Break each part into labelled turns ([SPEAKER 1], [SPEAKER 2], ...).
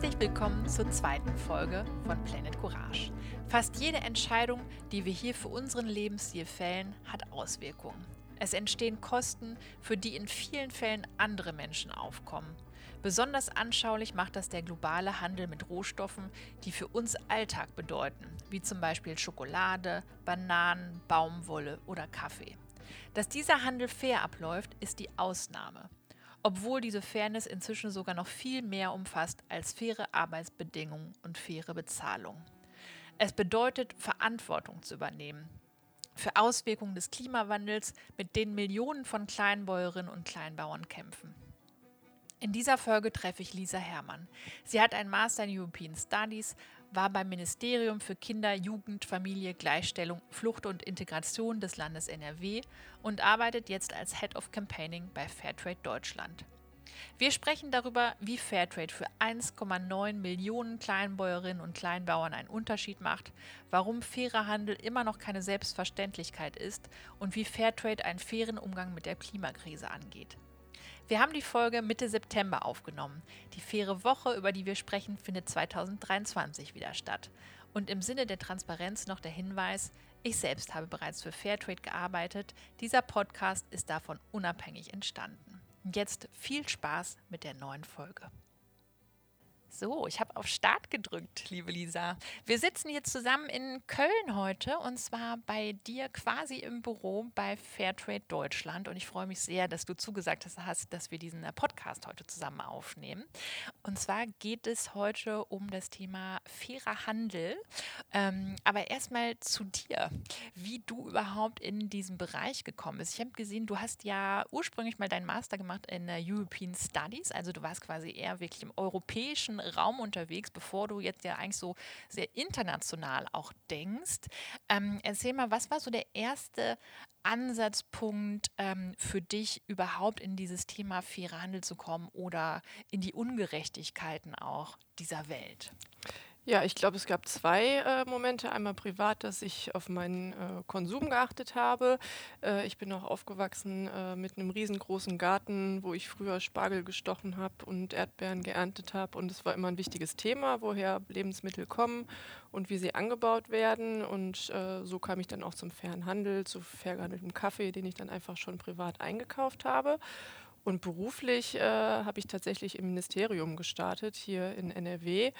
[SPEAKER 1] Herzlich willkommen zur zweiten Folge von Planet Courage. Fast jede Entscheidung, die wir hier für unseren Lebensstil fällen, hat Auswirkungen. Es entstehen Kosten, für die in vielen Fällen andere Menschen aufkommen. Besonders anschaulich macht das der globale Handel mit Rohstoffen, die für uns Alltag bedeuten, wie zum Beispiel Schokolade, Bananen, Baumwolle oder Kaffee. Dass dieser Handel fair abläuft, ist die Ausnahme obwohl diese Fairness inzwischen sogar noch viel mehr umfasst als faire Arbeitsbedingungen und faire Bezahlung. Es bedeutet, Verantwortung zu übernehmen für Auswirkungen des Klimawandels, mit denen Millionen von Kleinbäuerinnen und Kleinbauern kämpfen. In dieser Folge treffe ich Lisa Herrmann. Sie hat einen Master in European Studies, war beim Ministerium für Kinder, Jugend, Familie, Gleichstellung, Flucht und Integration des Landes NRW und arbeitet jetzt als Head of Campaigning bei Fairtrade Deutschland. Wir sprechen darüber, wie Fairtrade für 1,9 Millionen Kleinbäuerinnen und Kleinbauern einen Unterschied macht, warum fairer Handel immer noch keine Selbstverständlichkeit ist und wie Fairtrade einen fairen Umgang mit der Klimakrise angeht. Wir haben die Folge Mitte September aufgenommen. Die faire Woche, über die wir sprechen, findet 2023 wieder statt. Und im Sinne der Transparenz noch der Hinweis, ich selbst habe bereits für Fairtrade gearbeitet. Dieser Podcast ist davon unabhängig entstanden. Jetzt viel Spaß mit der neuen Folge. So, ich habe auf Start gedrückt, liebe Lisa. Wir sitzen hier zusammen in Köln heute und zwar bei dir quasi im Büro bei Fairtrade Deutschland. Und ich freue mich sehr, dass du zugesagt hast, dass wir diesen äh, Podcast heute zusammen aufnehmen. Und zwar geht es heute um das Thema fairer Handel. Ähm, aber erstmal zu dir, wie du überhaupt in diesen Bereich gekommen bist. Ich habe gesehen, du hast ja ursprünglich mal deinen Master gemacht in äh, European Studies, also du warst quasi eher wirklich im europäischen Raum unterwegs, bevor du jetzt ja eigentlich so sehr international auch denkst. Ähm, erzähl mal, was war so der erste Ansatzpunkt ähm, für dich, überhaupt in dieses Thema fairer Handel zu kommen oder in die Ungerechtigkeiten auch dieser Welt?
[SPEAKER 2] Ja, ich glaube, es gab zwei äh, Momente. Einmal privat, dass ich auf meinen äh, Konsum geachtet habe. Äh, ich bin auch aufgewachsen äh, mit einem riesengroßen Garten, wo ich früher Spargel gestochen habe und Erdbeeren geerntet habe. Und es war immer ein wichtiges Thema, woher Lebensmittel kommen und wie sie angebaut werden. Und äh, so kam ich dann auch zum fairen Handel, zu fair gehandeltem Kaffee, den ich dann einfach schon privat eingekauft habe. Und beruflich äh, habe ich tatsächlich im Ministerium gestartet, hier in NRW,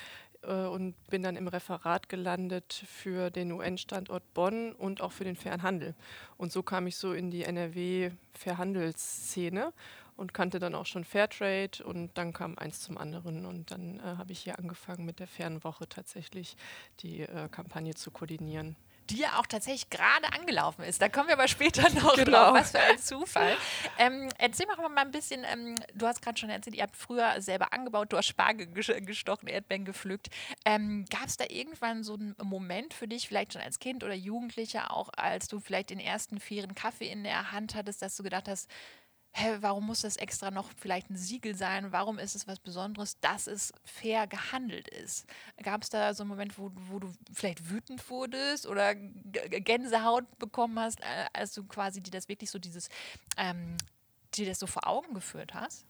[SPEAKER 2] äh, und bin dann im Referat gelandet für den UN-Standort Bonn und auch für den fairen Handel. Und so kam ich so in die NRW-Fairhandelsszene und kannte dann auch schon Fairtrade und dann kam eins zum anderen und dann äh, habe ich hier angefangen mit der fairen Woche tatsächlich die äh, Kampagne zu koordinieren
[SPEAKER 1] die ja auch tatsächlich gerade angelaufen ist. Da kommen wir aber später noch genau. drauf. Was für ein Zufall. Ähm, erzähl mal ein bisschen, ähm, du hast gerade schon erzählt, ihr habt früher selber angebaut, du hast Spargel gestochen, Erdbeeren gepflückt. Ähm, Gab es da irgendwann so einen Moment für dich, vielleicht schon als Kind oder Jugendlicher, auch als du vielleicht den ersten fairen Kaffee in der Hand hattest, dass du gedacht hast, hä, warum muss das extra noch vielleicht ein Siegel sein? Warum ist es was Besonderes, dass es fair gehandelt ist? Gab es da so einen Moment, wo, wo du vielleicht wütend wurdest oder Gänsehaut bekommen hast, äh, als du quasi dir das wirklich so dieses, ähm, dir das so vor Augen geführt hast?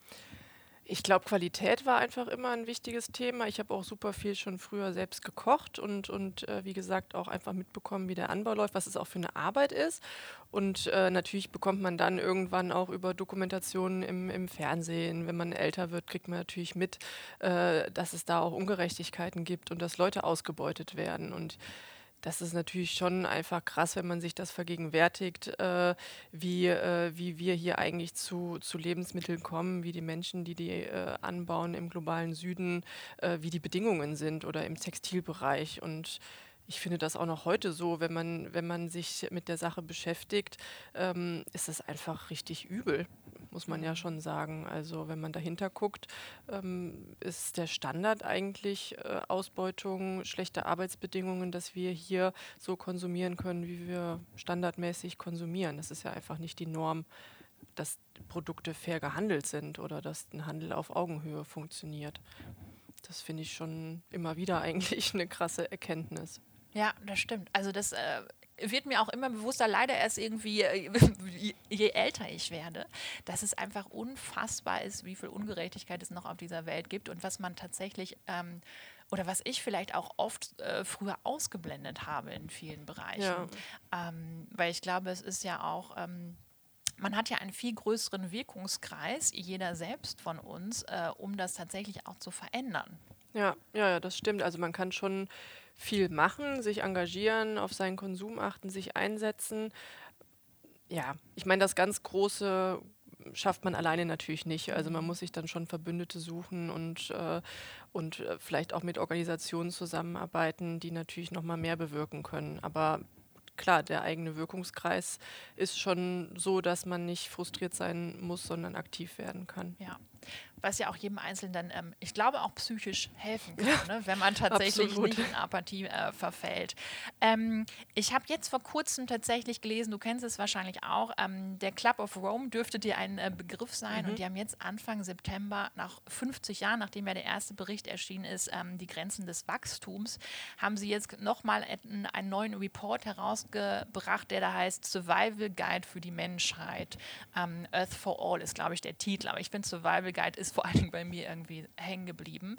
[SPEAKER 2] Ich glaube, Qualität war einfach immer ein wichtiges Thema. Ich habe auch super viel schon früher selbst gekocht und, und äh, wie gesagt auch einfach mitbekommen, wie der Anbau läuft, was es auch für eine Arbeit ist. Und äh, natürlich bekommt man dann irgendwann auch über Dokumentationen im, im Fernsehen, wenn man älter wird, kriegt man natürlich mit, äh, dass es da auch Ungerechtigkeiten gibt und dass Leute ausgebeutet werden. Und das ist natürlich schon einfach krass, wenn man sich das vergegenwärtigt, äh, wie, äh, wie wir hier eigentlich zu, zu Lebensmitteln kommen, wie die Menschen, die die äh, anbauen im globalen Süden, äh, wie die Bedingungen sind oder im Textilbereich. Und ich finde das auch noch heute so, wenn man, wenn man sich mit der Sache beschäftigt, ähm, ist es einfach richtig übel, muss man ja schon sagen. Also wenn man dahinter guckt, ähm, ist der Standard eigentlich äh, Ausbeutung, schlechte Arbeitsbedingungen, dass wir hier so konsumieren können, wie wir standardmäßig konsumieren. Das ist ja einfach nicht die Norm, dass Produkte fair gehandelt sind oder dass ein Handel auf Augenhöhe funktioniert. Das finde ich schon immer wieder eigentlich eine krasse Erkenntnis.
[SPEAKER 1] Ja, das stimmt. Also das äh, wird mir auch immer bewusster, leider erst irgendwie, äh, je älter ich werde, dass es einfach unfassbar ist, wie viel Ungerechtigkeit es noch auf dieser Welt gibt und was man tatsächlich ähm, oder was ich vielleicht auch oft äh, früher ausgeblendet habe in vielen Bereichen. Ja. Ähm, weil ich glaube, es ist ja auch. Ähm, man hat ja einen viel größeren Wirkungskreis, jeder selbst von uns, äh, um das tatsächlich auch zu verändern.
[SPEAKER 2] Ja, ja, ja, das stimmt. Also man kann schon viel machen, sich engagieren, auf seinen Konsum achten, sich einsetzen. Ja, ich meine, das ganz große schafft man alleine natürlich nicht. Also man mhm. muss sich dann schon Verbündete suchen und, äh, und äh, vielleicht auch mit Organisationen zusammenarbeiten, die natürlich noch mal mehr bewirken können. Aber klar, der eigene Wirkungskreis ist schon so, dass man nicht frustriert sein muss, sondern aktiv werden kann.
[SPEAKER 1] Ja was ja auch jedem Einzelnen dann, ähm, ich glaube, auch psychisch helfen kann, ja, ne, wenn man tatsächlich absolut. nicht in Apathie äh, verfällt. Ähm, ich habe jetzt vor kurzem tatsächlich gelesen, du kennst es wahrscheinlich auch, ähm, der Club of Rome dürfte dir ein äh, Begriff sein mhm. und die haben jetzt Anfang September, nach 50 Jahren, nachdem ja der erste Bericht erschienen ist, ähm, die Grenzen des Wachstums, haben sie jetzt nochmal einen neuen Report herausgebracht, der da heißt Survival Guide für die Menschheit. Ähm, Earth for All ist, glaube ich, der Titel, aber ich finde Survival Guide ist vor allen Dingen bei mir irgendwie hängen geblieben.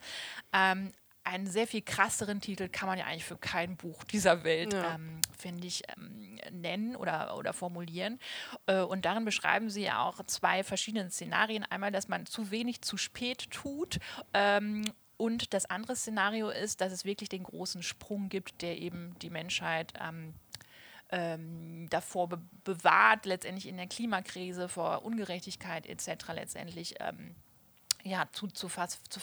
[SPEAKER 1] Ähm, einen sehr viel krasseren Titel kann man ja eigentlich für kein Buch dieser Welt, ja. ähm, finde ich, ähm, nennen oder, oder formulieren. Äh, und darin beschreiben sie ja auch zwei verschiedene Szenarien. Einmal, dass man zu wenig zu spät tut. Ähm, und das andere Szenario ist, dass es wirklich den großen Sprung gibt, der eben die Menschheit ähm, ähm, davor be bewahrt, letztendlich in der Klimakrise, vor Ungerechtigkeit etc. letztendlich ähm, ja, zu, zu, zu,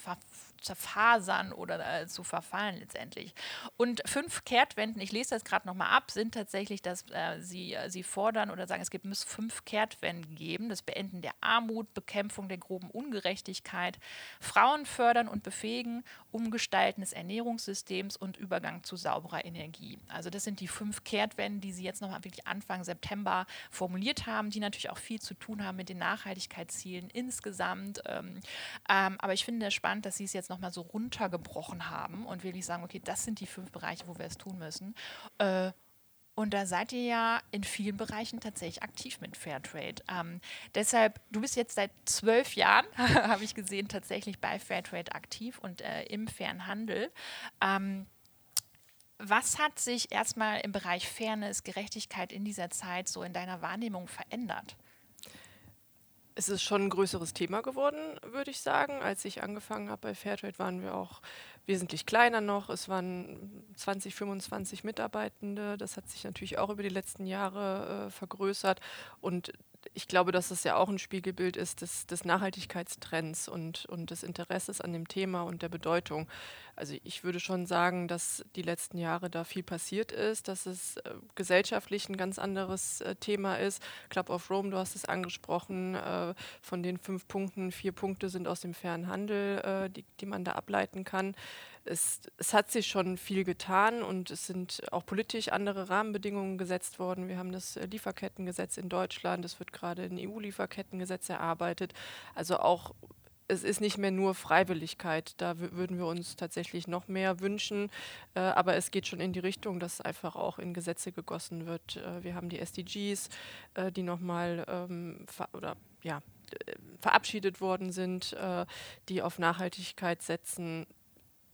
[SPEAKER 1] zerfasern oder äh, zu verfallen letztendlich. Und fünf Kehrtwenden, ich lese das gerade nochmal ab, sind tatsächlich, dass äh, sie, äh, sie fordern oder sagen, es gibt, muss fünf Kehrtwenden geben. Das Beenden der Armut, Bekämpfung der groben Ungerechtigkeit, Frauen fördern und befähigen, Umgestalten des Ernährungssystems und Übergang zu sauberer Energie. Also das sind die fünf Kehrtwenden, die sie jetzt nochmal wirklich Anfang September formuliert haben, die natürlich auch viel zu tun haben mit den Nachhaltigkeitszielen insgesamt. Ähm, ähm, aber ich finde es spannend, dass sie es jetzt noch nochmal so runtergebrochen haben und wirklich sagen, okay, das sind die fünf Bereiche, wo wir es tun müssen. Äh, und da seid ihr ja in vielen Bereichen tatsächlich aktiv mit Fairtrade. Ähm, deshalb, du bist jetzt seit zwölf Jahren, habe ich gesehen, tatsächlich bei Fairtrade aktiv und äh, im fairen Handel. Ähm, was hat sich erstmal im Bereich Fairness, Gerechtigkeit in dieser Zeit so in deiner Wahrnehmung verändert?
[SPEAKER 2] Es ist schon ein größeres Thema geworden, würde ich sagen. Als ich angefangen habe bei Fairtrade, waren wir auch wesentlich kleiner noch. Es waren 20, 25 Mitarbeitende. Das hat sich natürlich auch über die letzten Jahre äh, vergrößert. Und ich glaube, dass es ja auch ein Spiegelbild ist des, des Nachhaltigkeitstrends und, und des Interesses an dem Thema und der Bedeutung. Also ich würde schon sagen, dass die letzten Jahre da viel passiert ist, dass es äh, gesellschaftlich ein ganz anderes äh, Thema ist. Club of Rome, du hast es angesprochen, äh, von den fünf Punkten, vier Punkte sind aus dem fairen Handel, äh, die, die man da ableiten kann. Es, es, hat sich schon viel getan und es sind auch politisch andere Rahmenbedingungen gesetzt worden. Wir haben das äh, Lieferkettengesetz in Deutschland, es wird gerade ein EU-Lieferkettengesetz erarbeitet. Also auch es ist nicht mehr nur Freiwilligkeit. Da würden wir uns tatsächlich noch mehr wünschen. Äh, aber es geht schon in die Richtung, dass einfach auch in Gesetze gegossen wird. Äh, wir haben die SDGs, äh, die nochmal ähm, oder ja, äh, verabschiedet worden sind, äh, die auf Nachhaltigkeit setzen.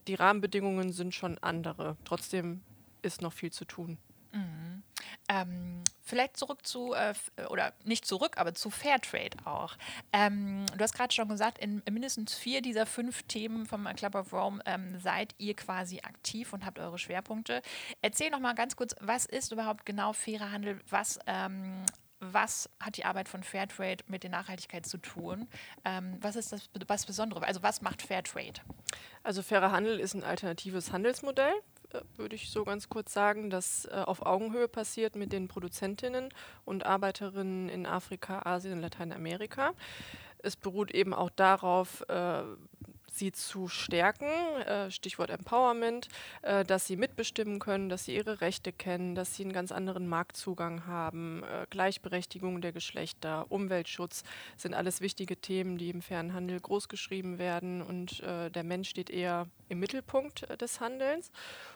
[SPEAKER 2] Die Rahmenbedingungen sind schon andere. Trotzdem ist noch viel zu tun.
[SPEAKER 1] Mhm. Ähm, vielleicht zurück zu, äh, oder nicht zurück, aber zu Fairtrade auch. Ähm, du hast gerade schon gesagt, in, in, mindestens vier dieser fünf Themen vom Club of Rome ähm, seid ihr quasi aktiv und habt eure Schwerpunkte. Erzähl noch mal ganz kurz, was ist überhaupt genau fairer Handel? Was, ähm, was hat die Arbeit von Fairtrade mit der Nachhaltigkeit zu tun? Ähm, was ist das was Besondere? Also was macht Fairtrade?
[SPEAKER 2] Also fairer Handel ist ein alternatives Handelsmodell würde ich so ganz kurz sagen, das äh, auf Augenhöhe passiert mit den Produzentinnen und Arbeiterinnen in Afrika, Asien Lateinamerika. Es beruht eben auch darauf, äh, sie zu stärken, äh, Stichwort Empowerment, äh, dass sie mitbestimmen können, dass sie ihre Rechte kennen, dass sie einen ganz anderen Marktzugang haben, äh, Gleichberechtigung der Geschlechter, Umweltschutz sind alles wichtige Themen, die im fairen Handel großgeschrieben werden und der Mensch steht eher im Mittelpunkt des Handelns.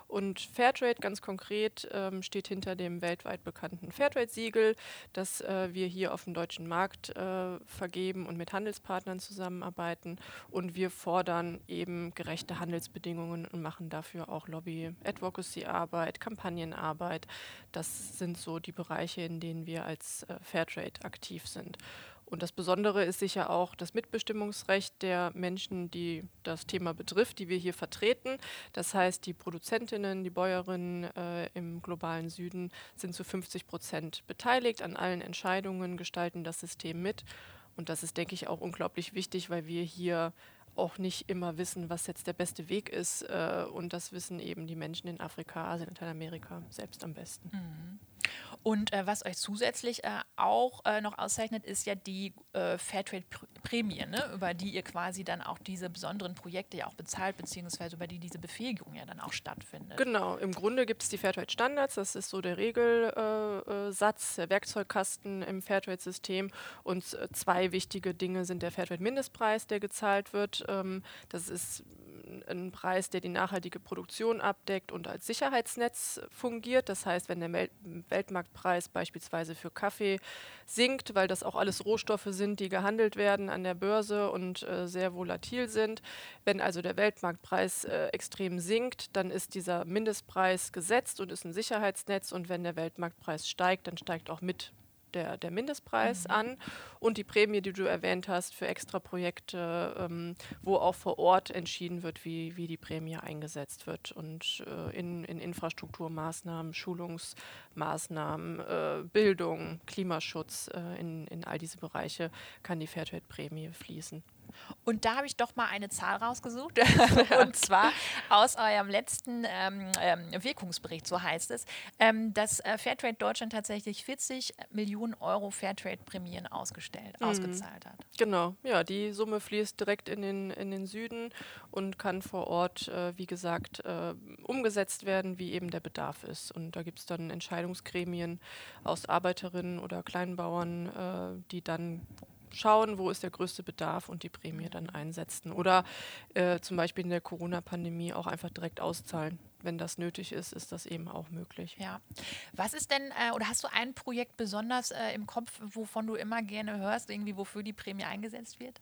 [SPEAKER 2] Und Fairtrade ganz konkret ähm, steht hinter dem weltweit bekannten Fairtrade-Siegel, das äh, wir hier auf dem deutschen Markt äh, vergeben und mit Handelspartnern zusammenarbeiten. Und wir fordern eben gerechte Handelsbedingungen und machen dafür auch Lobby-Advocacy-Arbeit, Kampagnenarbeit. Das sind so die Bereiche, in denen wir als äh, Fairtrade aktiv sind. Und das Besondere ist sicher auch das Mitbestimmungsrecht der Menschen, die das Thema betrifft, die wir hier vertreten. Das heißt, die Produzentinnen, die Bäuerinnen äh, im globalen Süden sind zu 50 Prozent beteiligt an allen Entscheidungen, gestalten das System mit. Und das ist, denke ich, auch unglaublich wichtig, weil wir hier auch nicht immer wissen, was jetzt der beste Weg ist. Äh, und das wissen eben die Menschen in Afrika, Asien, Lateinamerika selbst am besten.
[SPEAKER 1] Mhm. Und äh, was euch zusätzlich äh, auch äh, noch auszeichnet, ist ja die äh, Fairtrade-Prämie, ne? über die ihr quasi dann auch diese besonderen Projekte ja auch bezahlt, beziehungsweise über die diese Befähigung ja dann auch stattfindet.
[SPEAKER 2] Genau, im Grunde gibt es die Fairtrade-Standards, das ist so der Regelsatz, der Werkzeugkasten im Fairtrade-System. Und zwei wichtige Dinge sind der Fairtrade-Mindestpreis, der gezahlt wird. Ähm, das ist ein Preis, der die nachhaltige Produktion abdeckt und als Sicherheitsnetz fungiert. Das heißt, wenn der Mel Weltmarktpreis beispielsweise für Kaffee sinkt, weil das auch alles Rohstoffe sind, die gehandelt werden an der Börse und äh, sehr volatil sind, wenn also der Weltmarktpreis äh, extrem sinkt, dann ist dieser Mindestpreis gesetzt und ist ein Sicherheitsnetz und wenn der Weltmarktpreis steigt, dann steigt auch mit der, der Mindestpreis mhm. an und die Prämie, die du erwähnt hast, für extra Projekte, ähm, wo auch vor Ort entschieden wird, wie, wie die Prämie eingesetzt wird. Und äh, in, in Infrastrukturmaßnahmen, Schulungsmaßnahmen, äh, Bildung, Klimaschutz, äh, in, in all diese Bereiche kann die Fairtrade-Prämie fließen.
[SPEAKER 1] Und da habe ich doch mal eine Zahl rausgesucht. und zwar aus eurem letzten ähm, ähm, Wirkungsbericht, so heißt es, ähm, dass äh, Fairtrade Deutschland tatsächlich 40 Millionen Euro Fairtrade-Prämien ausgestellt, mhm. ausgezahlt hat.
[SPEAKER 2] Genau, ja, die Summe fließt direkt in den, in den Süden und kann vor Ort, äh, wie gesagt, äh, umgesetzt werden, wie eben der Bedarf ist. Und da gibt es dann Entscheidungsgremien aus Arbeiterinnen oder Kleinbauern, äh, die dann schauen, wo ist der größte Bedarf und die Prämie dann einsetzen. Oder äh, zum Beispiel in der Corona-Pandemie auch einfach direkt auszahlen. Wenn das nötig ist, ist das eben auch möglich.
[SPEAKER 1] Ja. Was ist denn, äh, oder hast du ein Projekt besonders äh, im Kopf, wovon du immer gerne hörst, irgendwie wofür die Prämie eingesetzt wird?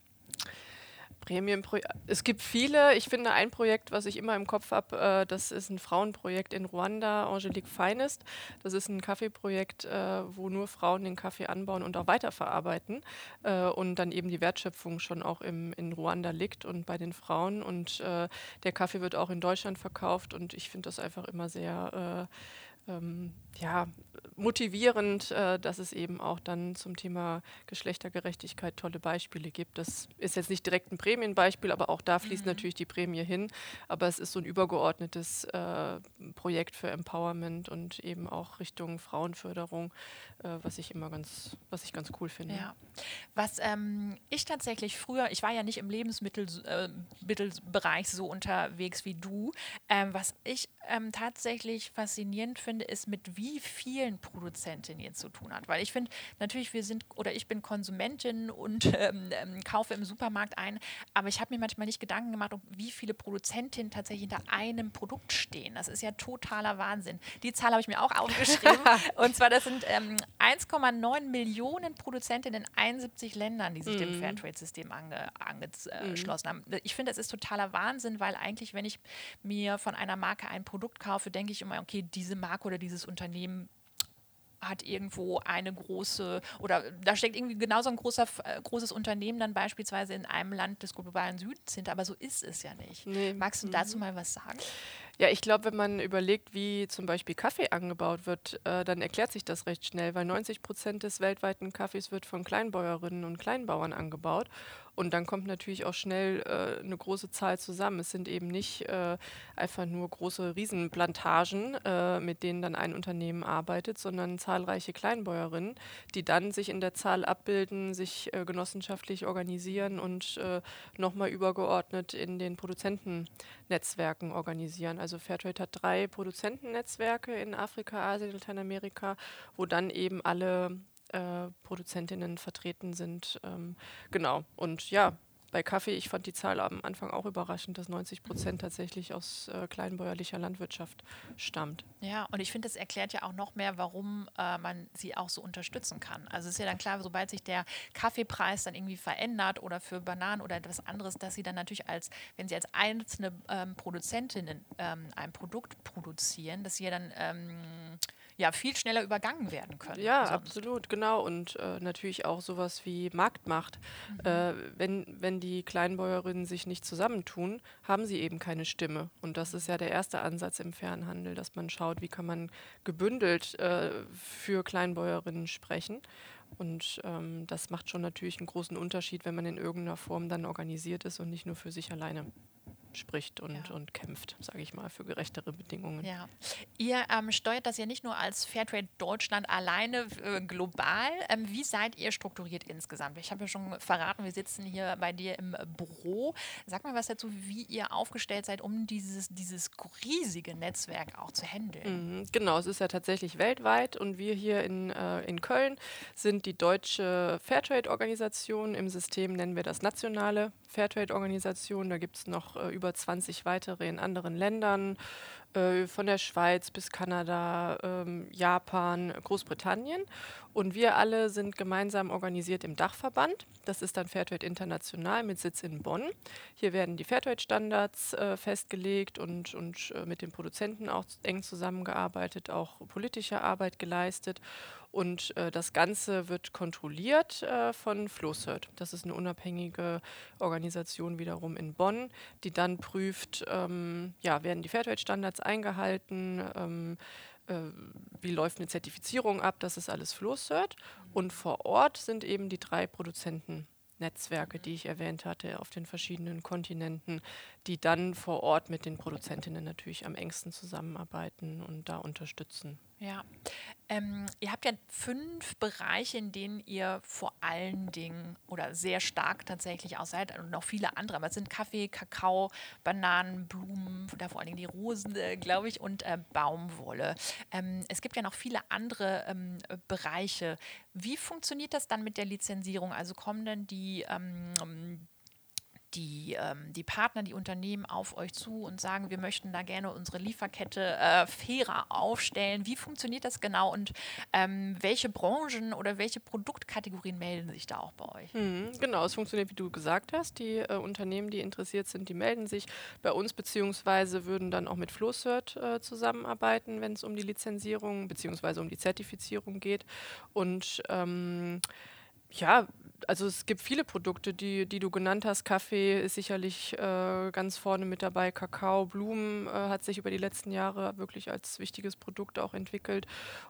[SPEAKER 2] Prämienprojekte. Es gibt viele. Ich finde ein Projekt, was ich immer im Kopf habe, äh, das ist ein Frauenprojekt in Ruanda, Angelique Finest. Das ist ein Kaffeeprojekt, äh, wo nur Frauen den Kaffee anbauen und auch weiterverarbeiten äh, und dann eben die Wertschöpfung schon auch im, in Ruanda liegt und bei den Frauen. Und äh, der Kaffee wird auch in Deutschland verkauft und ich finde das einfach immer sehr äh, ähm, ja, motivierend, äh, dass es eben auch dann zum Thema Geschlechtergerechtigkeit tolle Beispiele gibt. Das ist jetzt nicht direkt ein Prämienbeispiel, aber auch da fließt mhm. natürlich die Prämie hin. Aber es ist so ein übergeordnetes äh, Projekt für Empowerment und eben auch Richtung Frauenförderung, äh, was ich immer ganz, was ich ganz cool finde.
[SPEAKER 1] Ja. Was ähm, ich tatsächlich früher, ich war ja nicht im Lebensmittelbereich äh, so unterwegs wie du, ähm, was ich ähm, tatsächlich faszinierend finde, ist, mit wie vielen Produzentinnen ihr zu tun hat. Weil ich finde, natürlich, wir sind oder ich bin Konsumentin und ähm, ähm, kaufe im Supermarkt ein, aber ich habe mir manchmal nicht Gedanken gemacht, wie viele Produzentinnen tatsächlich hinter einem Produkt stehen. Das ist ja totaler Wahnsinn. Die Zahl habe ich mir auch aufgeschrieben. und zwar, das sind ähm, 1,9 Millionen Produzentinnen in 71 Ländern, die sich mm. dem mhm. Fairtrade-System ange, angeschlossen mm. haben. Ich finde, das ist totaler Wahnsinn, weil eigentlich, wenn ich mir von einer Marke ein Produkt kaufe, denke ich immer, okay, diese Marke oder dieses Unternehmen hat irgendwo eine große oder da steckt irgendwie genauso ein großer, äh, großes Unternehmen dann beispielsweise in einem Land des globalen Südens hinter, aber so ist es ja nicht. Nee. Magst du mhm. dazu mal was sagen?
[SPEAKER 2] Ja, ich glaube, wenn man überlegt, wie zum Beispiel Kaffee angebaut wird, äh, dann erklärt sich das recht schnell, weil 90 Prozent des weltweiten Kaffees wird von Kleinbäuerinnen und Kleinbauern angebaut. Und dann kommt natürlich auch schnell äh, eine große Zahl zusammen. Es sind eben nicht äh, einfach nur große Riesenplantagen, äh, mit denen dann ein Unternehmen arbeitet, sondern zahlreiche Kleinbäuerinnen, die dann sich in der Zahl abbilden, sich äh, genossenschaftlich organisieren und äh, nochmal übergeordnet in den Produzentennetzwerken organisieren. Also Fairtrade hat drei Produzentennetzwerke in Afrika, Asien, Lateinamerika, wo dann eben alle äh, Produzentinnen vertreten sind. Ähm, genau. Und ja, bei Kaffee, ich fand die Zahl am Anfang auch überraschend, dass 90 Prozent tatsächlich aus äh, kleinbäuerlicher Landwirtschaft stammt.
[SPEAKER 1] Ja, und ich finde, das erklärt ja auch noch mehr, warum äh, man sie auch so unterstützen kann. Also es ist ja dann klar, sobald sich der Kaffeepreis dann irgendwie verändert oder für Bananen oder etwas anderes, dass sie dann natürlich als, wenn sie als einzelne ähm, Produzentinnen ähm, ein Produkt produzieren, dass sie ja dann ähm, ja viel schneller übergangen werden können.
[SPEAKER 2] Ja, sonst. absolut, genau. Und äh, natürlich auch sowas wie Marktmacht. Mhm. Äh, wenn, wenn die Kleinbäuerinnen sich nicht zusammentun, haben sie eben keine Stimme. Und das ist ja der erste Ansatz im Fernhandel, dass man schaut, wie kann man gebündelt äh, für Kleinbäuerinnen sprechen. Und ähm, das macht schon natürlich einen großen Unterschied, wenn man in irgendeiner Form dann organisiert ist und nicht nur für sich alleine spricht und, ja. und kämpft, sage ich mal, für gerechtere Bedingungen.
[SPEAKER 1] Ja. Ihr ähm, steuert das ja nicht nur als Fairtrade Deutschland alleine äh, global. Ähm, wie seid ihr strukturiert insgesamt? Ich habe ja schon verraten, wir sitzen hier bei dir im Büro. Sag mal was dazu, wie ihr aufgestellt seid, um dieses, dieses riesige Netzwerk auch zu handeln.
[SPEAKER 2] Mhm, genau, es ist ja tatsächlich weltweit und wir hier in, äh, in Köln sind die deutsche Fairtrade-Organisation. Im System nennen wir das nationale Fairtrade-Organisation. Da gibt es noch äh, über 20 weitere in anderen Ländern, äh, von der Schweiz bis Kanada, ähm, Japan, Großbritannien. Und wir alle sind gemeinsam organisiert im Dachverband. Das ist dann Fairtrade International mit Sitz in Bonn. Hier werden die Fairtrade-Standards äh, festgelegt und, und äh, mit den Produzenten auch eng zusammengearbeitet, auch politische Arbeit geleistet. Und äh, das Ganze wird kontrolliert äh, von FlowCert. Das ist eine unabhängige Organisation wiederum in Bonn, die dann prüft, ähm, ja, werden die Fairtrade-Standards eingehalten, ähm, äh, wie läuft eine Zertifizierung ab, das ist alles FlowCert. Und vor Ort sind eben die drei Produzenten Netzwerke, die ich erwähnt hatte, auf den verschiedenen Kontinenten, die dann vor Ort mit den Produzentinnen natürlich am engsten zusammenarbeiten und da unterstützen.
[SPEAKER 1] Ja, ähm, ihr habt ja fünf Bereiche, in denen ihr vor allen Dingen oder sehr stark tatsächlich auch seid und noch viele andere. Aber es sind Kaffee, Kakao, Bananen, Blumen, da vor allen Dingen die Rosen, äh, glaube ich, und äh, Baumwolle. Ähm, es gibt ja noch viele andere ähm, Bereiche. Wie funktioniert das dann mit der Lizenzierung? Also kommen denn die ähm, die, ähm, die Partner, die Unternehmen auf euch zu und sagen, wir möchten da gerne unsere Lieferkette äh, fairer aufstellen. Wie funktioniert das genau und ähm, welche Branchen oder welche Produktkategorien melden sich da auch bei euch?
[SPEAKER 2] Mhm, genau, es funktioniert, wie du gesagt hast. Die äh, Unternehmen, die interessiert sind, die melden sich bei uns beziehungsweise würden dann auch mit FlowCert äh, zusammenarbeiten, wenn es um die Lizenzierung beziehungsweise um die Zertifizierung geht. Und ähm, ja, also es gibt viele Produkte, die, die du genannt hast. Kaffee ist sicherlich äh, ganz vorne mit dabei. Kakao, Blumen äh, hat sich über die letzten Jahre wirklich als wichtiges Produkt auch entwickelt.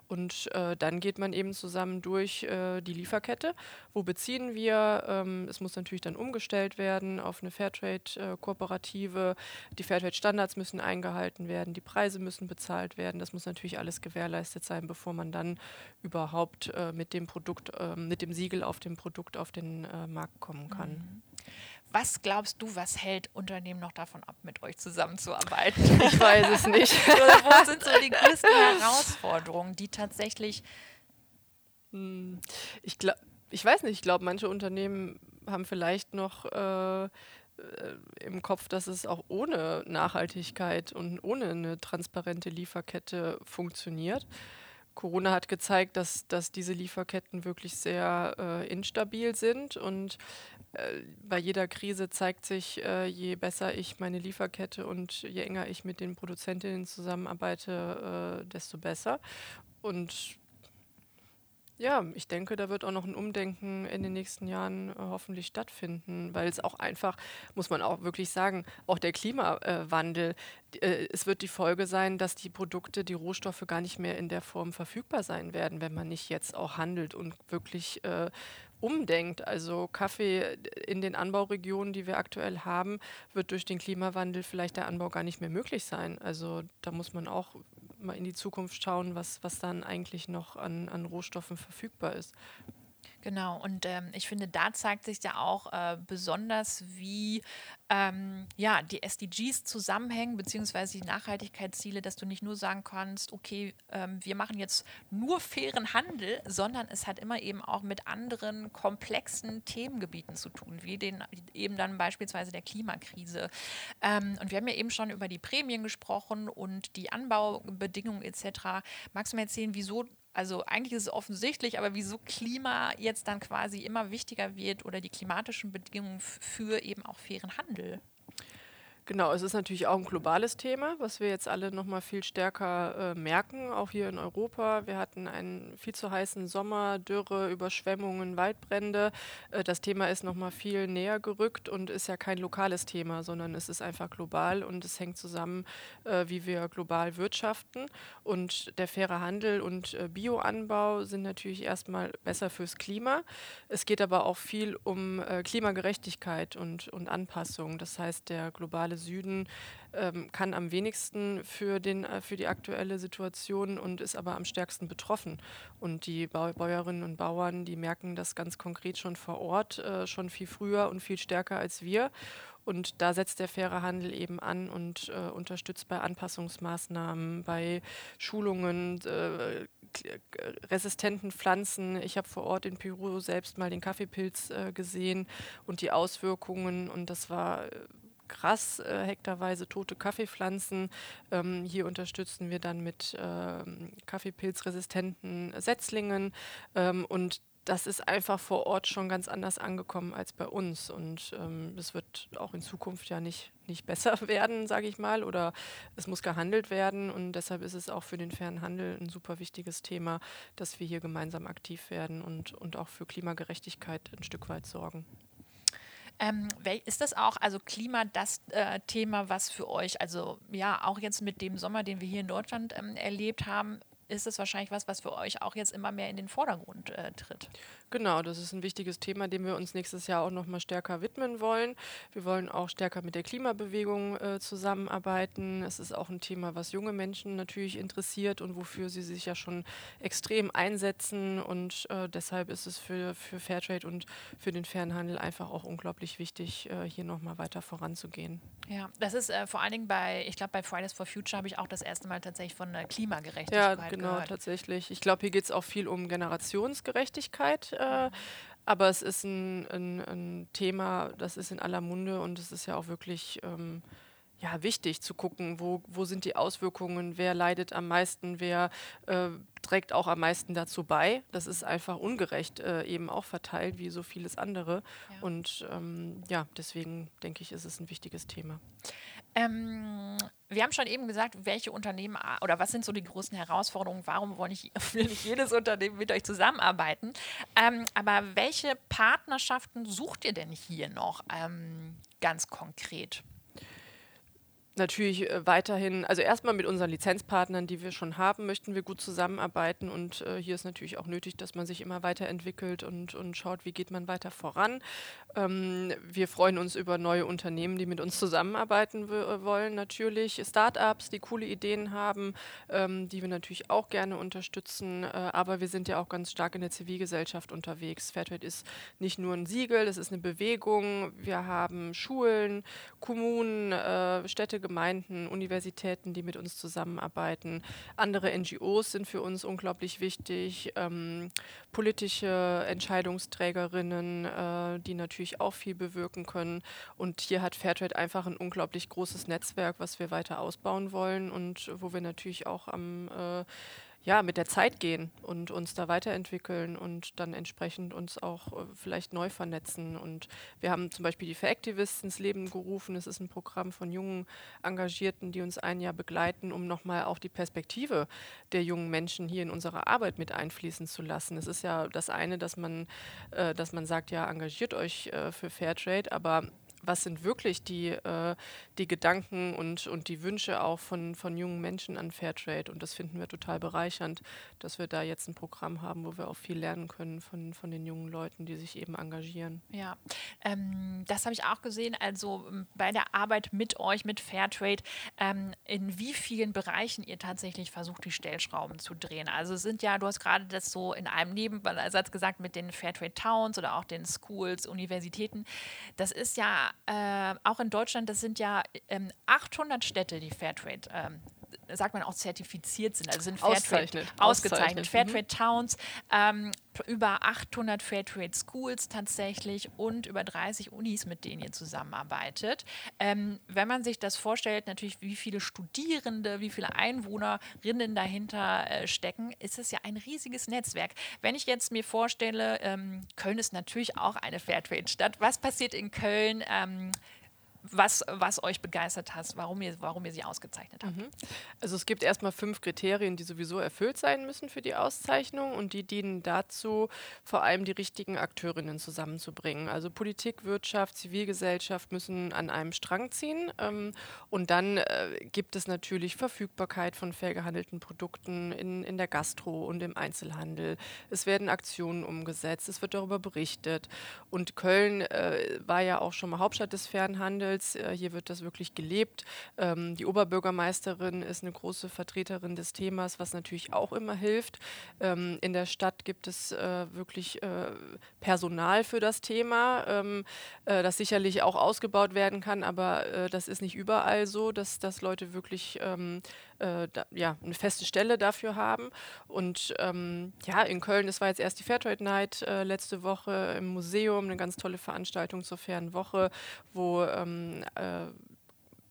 [SPEAKER 2] Und äh, dann geht man eben zusammen durch äh, die Lieferkette. Wo beziehen wir? Ähm, es muss natürlich dann umgestellt werden auf eine Fairtrade-Kooperative. die Fairtrade-Standards müssen eingehalten werden, die Preise müssen bezahlt werden. Das muss natürlich alles gewährleistet sein, bevor man dann überhaupt äh, mit dem Produkt, ähm, mit dem Siegel auf dem Produkt auf den äh, Markt kommen kann. Mhm.
[SPEAKER 1] Was glaubst du, was hält Unternehmen noch davon ab, mit euch zusammenzuarbeiten?
[SPEAKER 2] Ich weiß es nicht.
[SPEAKER 1] wo sind so die größten Herausforderungen, die tatsächlich.
[SPEAKER 2] Hm, ich, glaub, ich weiß nicht, ich glaube, manche Unternehmen haben vielleicht noch äh, im Kopf, dass es auch ohne Nachhaltigkeit und ohne eine transparente Lieferkette funktioniert. Corona hat gezeigt, dass, dass diese Lieferketten wirklich sehr äh, instabil sind und äh, bei jeder Krise zeigt sich, äh, je besser ich meine Lieferkette und je enger ich mit den Produzentinnen zusammenarbeite, äh, desto besser. Und ja, ich denke, da wird auch noch ein Umdenken in den nächsten Jahren äh, hoffentlich stattfinden, weil es auch einfach, muss man auch wirklich sagen, auch der Klimawandel, äh, es wird die Folge sein, dass die Produkte, die Rohstoffe gar nicht mehr in der Form verfügbar sein werden, wenn man nicht jetzt auch handelt und wirklich äh, umdenkt. Also Kaffee in den Anbauregionen, die wir aktuell haben, wird durch den Klimawandel vielleicht der Anbau gar nicht mehr möglich sein. Also da muss man auch mal in die Zukunft schauen, was, was dann eigentlich noch an, an Rohstoffen verfügbar ist.
[SPEAKER 1] Genau, und ähm, ich finde, da zeigt sich ja auch äh, besonders, wie ähm, ja, die SDGs zusammenhängen, beziehungsweise die Nachhaltigkeitsziele, dass du nicht nur sagen kannst, okay, ähm, wir machen jetzt nur fairen Handel, sondern es hat immer eben auch mit anderen komplexen Themengebieten zu tun, wie den eben dann beispielsweise der Klimakrise. Ähm, und wir haben ja eben schon über die Prämien gesprochen und die Anbaubedingungen etc. Magst du mir erzählen, wieso also eigentlich ist es offensichtlich, aber wieso Klima jetzt dann quasi immer wichtiger wird oder die klimatischen Bedingungen für eben auch fairen Handel?
[SPEAKER 2] Genau, es ist natürlich auch ein globales Thema, was wir jetzt alle noch mal viel stärker äh, merken, auch hier in Europa. Wir hatten einen viel zu heißen Sommer, Dürre, Überschwemmungen, Waldbrände. Äh, das Thema ist noch mal viel näher gerückt und ist ja kein lokales Thema, sondern es ist einfach global und es hängt zusammen, äh, wie wir global wirtschaften. Und der faire Handel und äh, Bioanbau sind natürlich erstmal besser fürs Klima. Es geht aber auch viel um äh, Klimagerechtigkeit und, und Anpassung. Das heißt, der globale Süden ähm, kann am wenigsten für, den, äh, für die aktuelle Situation und ist aber am stärksten betroffen. Und die Bau Bäuerinnen und Bauern, die merken das ganz konkret schon vor Ort, äh, schon viel früher und viel stärker als wir. Und da setzt der faire Handel eben an und äh, unterstützt bei Anpassungsmaßnahmen, bei Schulungen, äh, resistenten Pflanzen. Ich habe vor Ort in Peru selbst mal den Kaffeepilz äh, gesehen und die Auswirkungen. Und das war äh, krass, äh, hektarweise tote Kaffeepflanzen. Ähm, hier unterstützen wir dann mit ähm, Kaffeepilzresistenten Setzlingen ähm, und das ist einfach vor Ort schon ganz anders angekommen als bei uns. Und ähm, es wird auch in Zukunft ja nicht, nicht besser werden, sage ich mal, oder es muss gehandelt werden. Und deshalb ist es auch für den fairen Handel ein super wichtiges Thema, dass wir hier gemeinsam aktiv werden und, und auch für Klimagerechtigkeit ein Stück weit sorgen.
[SPEAKER 1] Ähm, ist das auch, also Klima, das äh, Thema, was für euch, also ja, auch jetzt mit dem Sommer, den wir hier in Deutschland ähm, erlebt haben, ist es wahrscheinlich was, was für euch auch jetzt immer mehr in den Vordergrund äh, tritt.
[SPEAKER 2] Genau, das ist ein wichtiges Thema, dem wir uns nächstes Jahr auch noch mal stärker widmen wollen. Wir wollen auch stärker mit der Klimabewegung äh, zusammenarbeiten. Es ist auch ein Thema, was junge Menschen natürlich interessiert und wofür sie sich ja schon extrem einsetzen. Und äh, deshalb ist es für, für Fairtrade und für den fairen Handel einfach auch unglaublich wichtig, äh, hier noch mal weiter voranzugehen.
[SPEAKER 1] Ja, das ist äh, vor allen Dingen bei, ich glaube, bei Fridays for Future habe ich auch das erste Mal tatsächlich von Klimagerechtigkeit
[SPEAKER 2] Ja, genau,
[SPEAKER 1] gehört.
[SPEAKER 2] tatsächlich. Ich glaube, hier geht es auch viel um Generationsgerechtigkeit äh, aber es ist ein, ein, ein, Thema, das ist in aller Munde und es ist ja auch wirklich ähm, ja, wichtig zu gucken, wo, wo sind die Auswirkungen, wer leidet am meisten, wer äh, trägt auch am meisten dazu bei. Das ist einfach ungerecht äh, eben auch verteilt, wie so vieles andere. Ja. Und ähm, ja, deswegen denke ich, ist es ein wichtiges Thema.
[SPEAKER 1] Ähm, wir haben schon eben gesagt, welche Unternehmen oder was sind so die großen Herausforderungen? Warum wollen nicht, will nicht jedes Unternehmen mit euch zusammenarbeiten? Ähm, aber welche Partnerschaften sucht ihr denn hier noch ähm, ganz konkret?
[SPEAKER 2] Natürlich äh, weiterhin, also erstmal mit unseren Lizenzpartnern, die wir schon haben, möchten wir gut zusammenarbeiten und äh, hier ist natürlich auch nötig, dass man sich immer weiterentwickelt und, und schaut, wie geht man weiter voran. Ähm, wir freuen uns über neue Unternehmen, die mit uns zusammenarbeiten äh, wollen, natürlich Startups, die coole Ideen haben, ähm, die wir natürlich auch gerne unterstützen, äh, aber wir sind ja auch ganz stark in der Zivilgesellschaft unterwegs. Fairtrade ist nicht nur ein Siegel, das ist eine Bewegung. Wir haben Schulen, Kommunen, äh, Städte, Gemeinden, Universitäten, die mit uns zusammenarbeiten. Andere NGOs sind für uns unglaublich wichtig. Ähm, politische Entscheidungsträgerinnen, äh, die natürlich auch viel bewirken können. Und hier hat Fairtrade einfach ein unglaublich großes Netzwerk, was wir weiter ausbauen wollen und wo wir natürlich auch am äh, ja, mit der Zeit gehen und uns da weiterentwickeln und dann entsprechend uns auch äh, vielleicht neu vernetzen. Und wir haben zum Beispiel die Fair-Activists ins Leben gerufen. Es ist ein Programm von jungen Engagierten, die uns ein Jahr begleiten, um nochmal auch die Perspektive der jungen Menschen hier in unsere Arbeit mit einfließen zu lassen. Es ist ja das eine, dass man, äh, dass man sagt, ja, engagiert euch äh, für Fairtrade, aber was sind wirklich die, äh, die Gedanken und, und die Wünsche auch von, von jungen Menschen an Fairtrade. Und das finden wir total bereichernd, dass wir da jetzt ein Programm haben, wo wir auch viel lernen können von, von den jungen Leuten, die sich eben engagieren.
[SPEAKER 1] Ja, ähm, das habe ich auch gesehen. Also ähm, bei der Arbeit mit euch, mit Fairtrade, ähm, in wie vielen Bereichen ihr tatsächlich versucht, die Stellschrauben zu drehen. Also es sind ja, du hast gerade das so in einem Nebensatz gesagt mit den Fairtrade Towns oder auch den Schools, Universitäten. Das ist ja äh, auch in Deutschland, das sind ja ähm, 800 Städte, die Fairtrade ähm, sagt man auch zertifiziert sind, also sind Fairtrade ausgezeichnet, ausgezeichnet. Fairtrade mhm. Towns, ähm, über 800 Fairtrade Schools tatsächlich und über 30 Unis, mit denen ihr zusammenarbeitet. Ähm, wenn man sich das vorstellt, natürlich wie viele Studierende, wie viele Einwohnerinnen dahinter äh, stecken, ist es ja ein riesiges Netzwerk. Wenn ich jetzt mir vorstelle, ähm, Köln ist natürlich auch eine Fairtrade-Stadt. Was passiert in Köln? Was, was euch begeistert hat, warum ihr, warum ihr sie ausgezeichnet habt. Mhm.
[SPEAKER 2] Also es gibt erstmal fünf Kriterien, die sowieso erfüllt sein müssen für die Auszeichnung und die dienen dazu, vor allem die richtigen Akteurinnen zusammenzubringen. Also Politik, Wirtschaft, Zivilgesellschaft müssen an einem Strang ziehen ähm, und dann äh, gibt es natürlich Verfügbarkeit von fair gehandelten Produkten in, in der Gastro und im Einzelhandel. Es werden Aktionen umgesetzt, es wird darüber berichtet und Köln äh, war ja auch schon mal Hauptstadt des Fernhandels Stolz. Äh, hier wird das wirklich gelebt. Ähm, die Oberbürgermeisterin ist eine große Vertreterin des Themas, was natürlich auch immer hilft. Ähm, in der Stadt gibt es äh, wirklich äh, Personal für das Thema, ähm, äh, das sicherlich auch ausgebaut werden kann, aber das ist nicht überall so, dass, dass Leute wirklich äh, da, ja, eine feste Stelle dafür haben. Und ähm, ja, in Köln, das war jetzt erst die Fairtrade Night äh, letzte Woche im Museum, eine ganz tolle Veranstaltung zur fairen Woche, wo ähm, äh,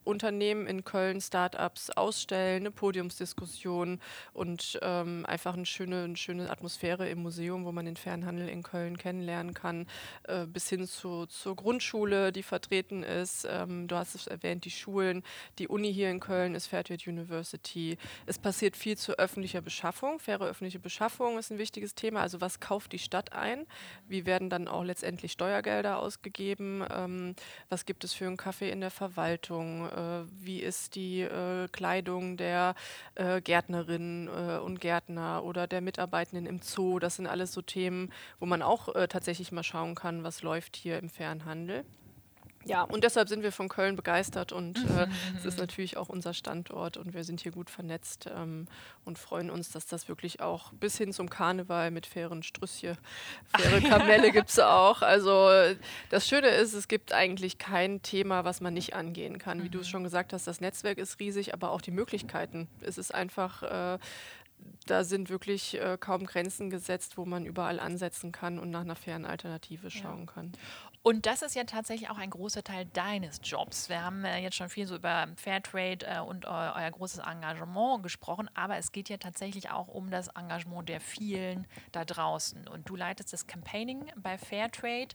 [SPEAKER 2] Unternehmen in Köln, Startups ausstellen, eine Podiumsdiskussion und ähm, einfach eine schöne, eine schöne Atmosphäre im Museum, wo man den Fernhandel in Köln kennenlernen kann, äh, bis hin zu, zur Grundschule, die vertreten ist. Ähm, du hast es erwähnt, die Schulen, die Uni hier in Köln ist Fairtrade University. Es passiert viel zu öffentlicher Beschaffung. Faire öffentliche Beschaffung ist ein wichtiges Thema. Also was kauft die Stadt ein? Wie werden dann auch letztendlich Steuergelder ausgegeben? Ähm, was gibt es für einen Kaffee in der Verwaltung? Äh, wie ist die äh, Kleidung der äh, Gärtnerinnen äh, und Gärtner oder der Mitarbeitenden im Zoo. Das sind alles so Themen, wo man auch äh, tatsächlich mal schauen kann, was läuft hier im Fernhandel. Ja, und deshalb sind wir von Köln begeistert und äh, es ist natürlich auch unser Standort und wir sind hier gut vernetzt ähm, und freuen uns, dass das wirklich auch bis hin zum Karneval mit fairen Strüsschen, faire Kamelle gibt es auch. Also das Schöne ist, es gibt eigentlich kein Thema, was man nicht angehen kann. Wie du es mhm. schon gesagt hast, das Netzwerk ist riesig, aber auch die Möglichkeiten. Es ist einfach äh, da sind wirklich äh, kaum Grenzen gesetzt, wo man überall ansetzen kann und nach einer fairen Alternative schauen ja. kann.
[SPEAKER 1] Und das ist ja tatsächlich auch ein großer Teil deines Jobs. Wir haben äh, jetzt schon viel so über Fairtrade äh, und eu euer großes Engagement gesprochen, aber es geht ja tatsächlich auch um das Engagement der vielen da draußen. Und du leitest das Campaigning bei Fairtrade.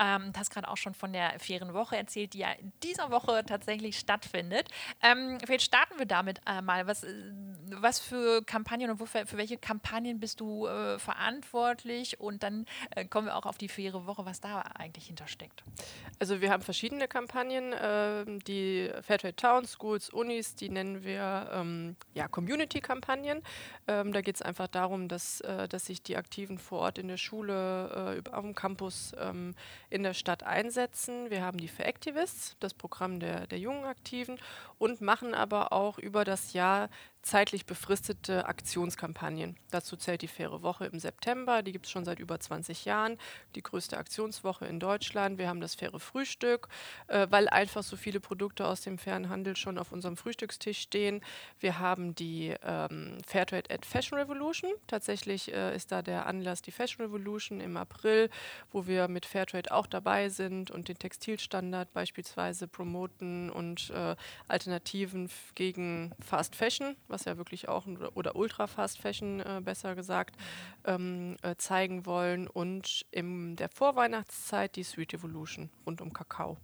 [SPEAKER 1] Ähm, du hast gerade auch schon von der fairen Woche erzählt, die ja in dieser Woche tatsächlich stattfindet. Ähm, vielleicht starten wir damit äh, mal. Was, äh, was für Kampagnen und wofür, für welche Kampagnen bist du äh, verantwortlich? Und dann äh, kommen wir auch auf die faire Woche, was da eigentlich hintersteht steckt?
[SPEAKER 2] Also wir haben verschiedene Kampagnen. Äh, die Fairtrade Towns, Schools, Unis, die nennen wir ähm, ja, Community-Kampagnen. Ähm, da geht es einfach darum, dass, äh, dass sich die Aktiven vor Ort in der Schule, äh, auf dem Campus ähm, in der Stadt einsetzen. Wir haben die For Activists, das Programm der, der jungen Aktiven und machen aber auch über das Jahr zeitlich befristete Aktionskampagnen. Dazu zählt die Faire Woche im September, die gibt es schon seit über 20 Jahren, die größte Aktionswoche in Deutschland. Wir haben das Faire Frühstück, äh, weil einfach so viele Produkte aus dem fairen Handel schon auf unserem Frühstückstisch stehen. Wir haben die ähm, Fairtrade at Fashion Revolution. Tatsächlich äh, ist da der Anlass die Fashion Revolution im April, wo wir mit Fairtrade auch dabei sind und den Textilstandard beispielsweise promoten und äh, Alternativen gegen Fast Fashion, was ja wirklich auch, oder Ultra Fast Fashion äh, besser gesagt, ähm, äh, zeigen wollen. Und in der Vorweihnachtszeit die Sweet Evolution rund um Kakao.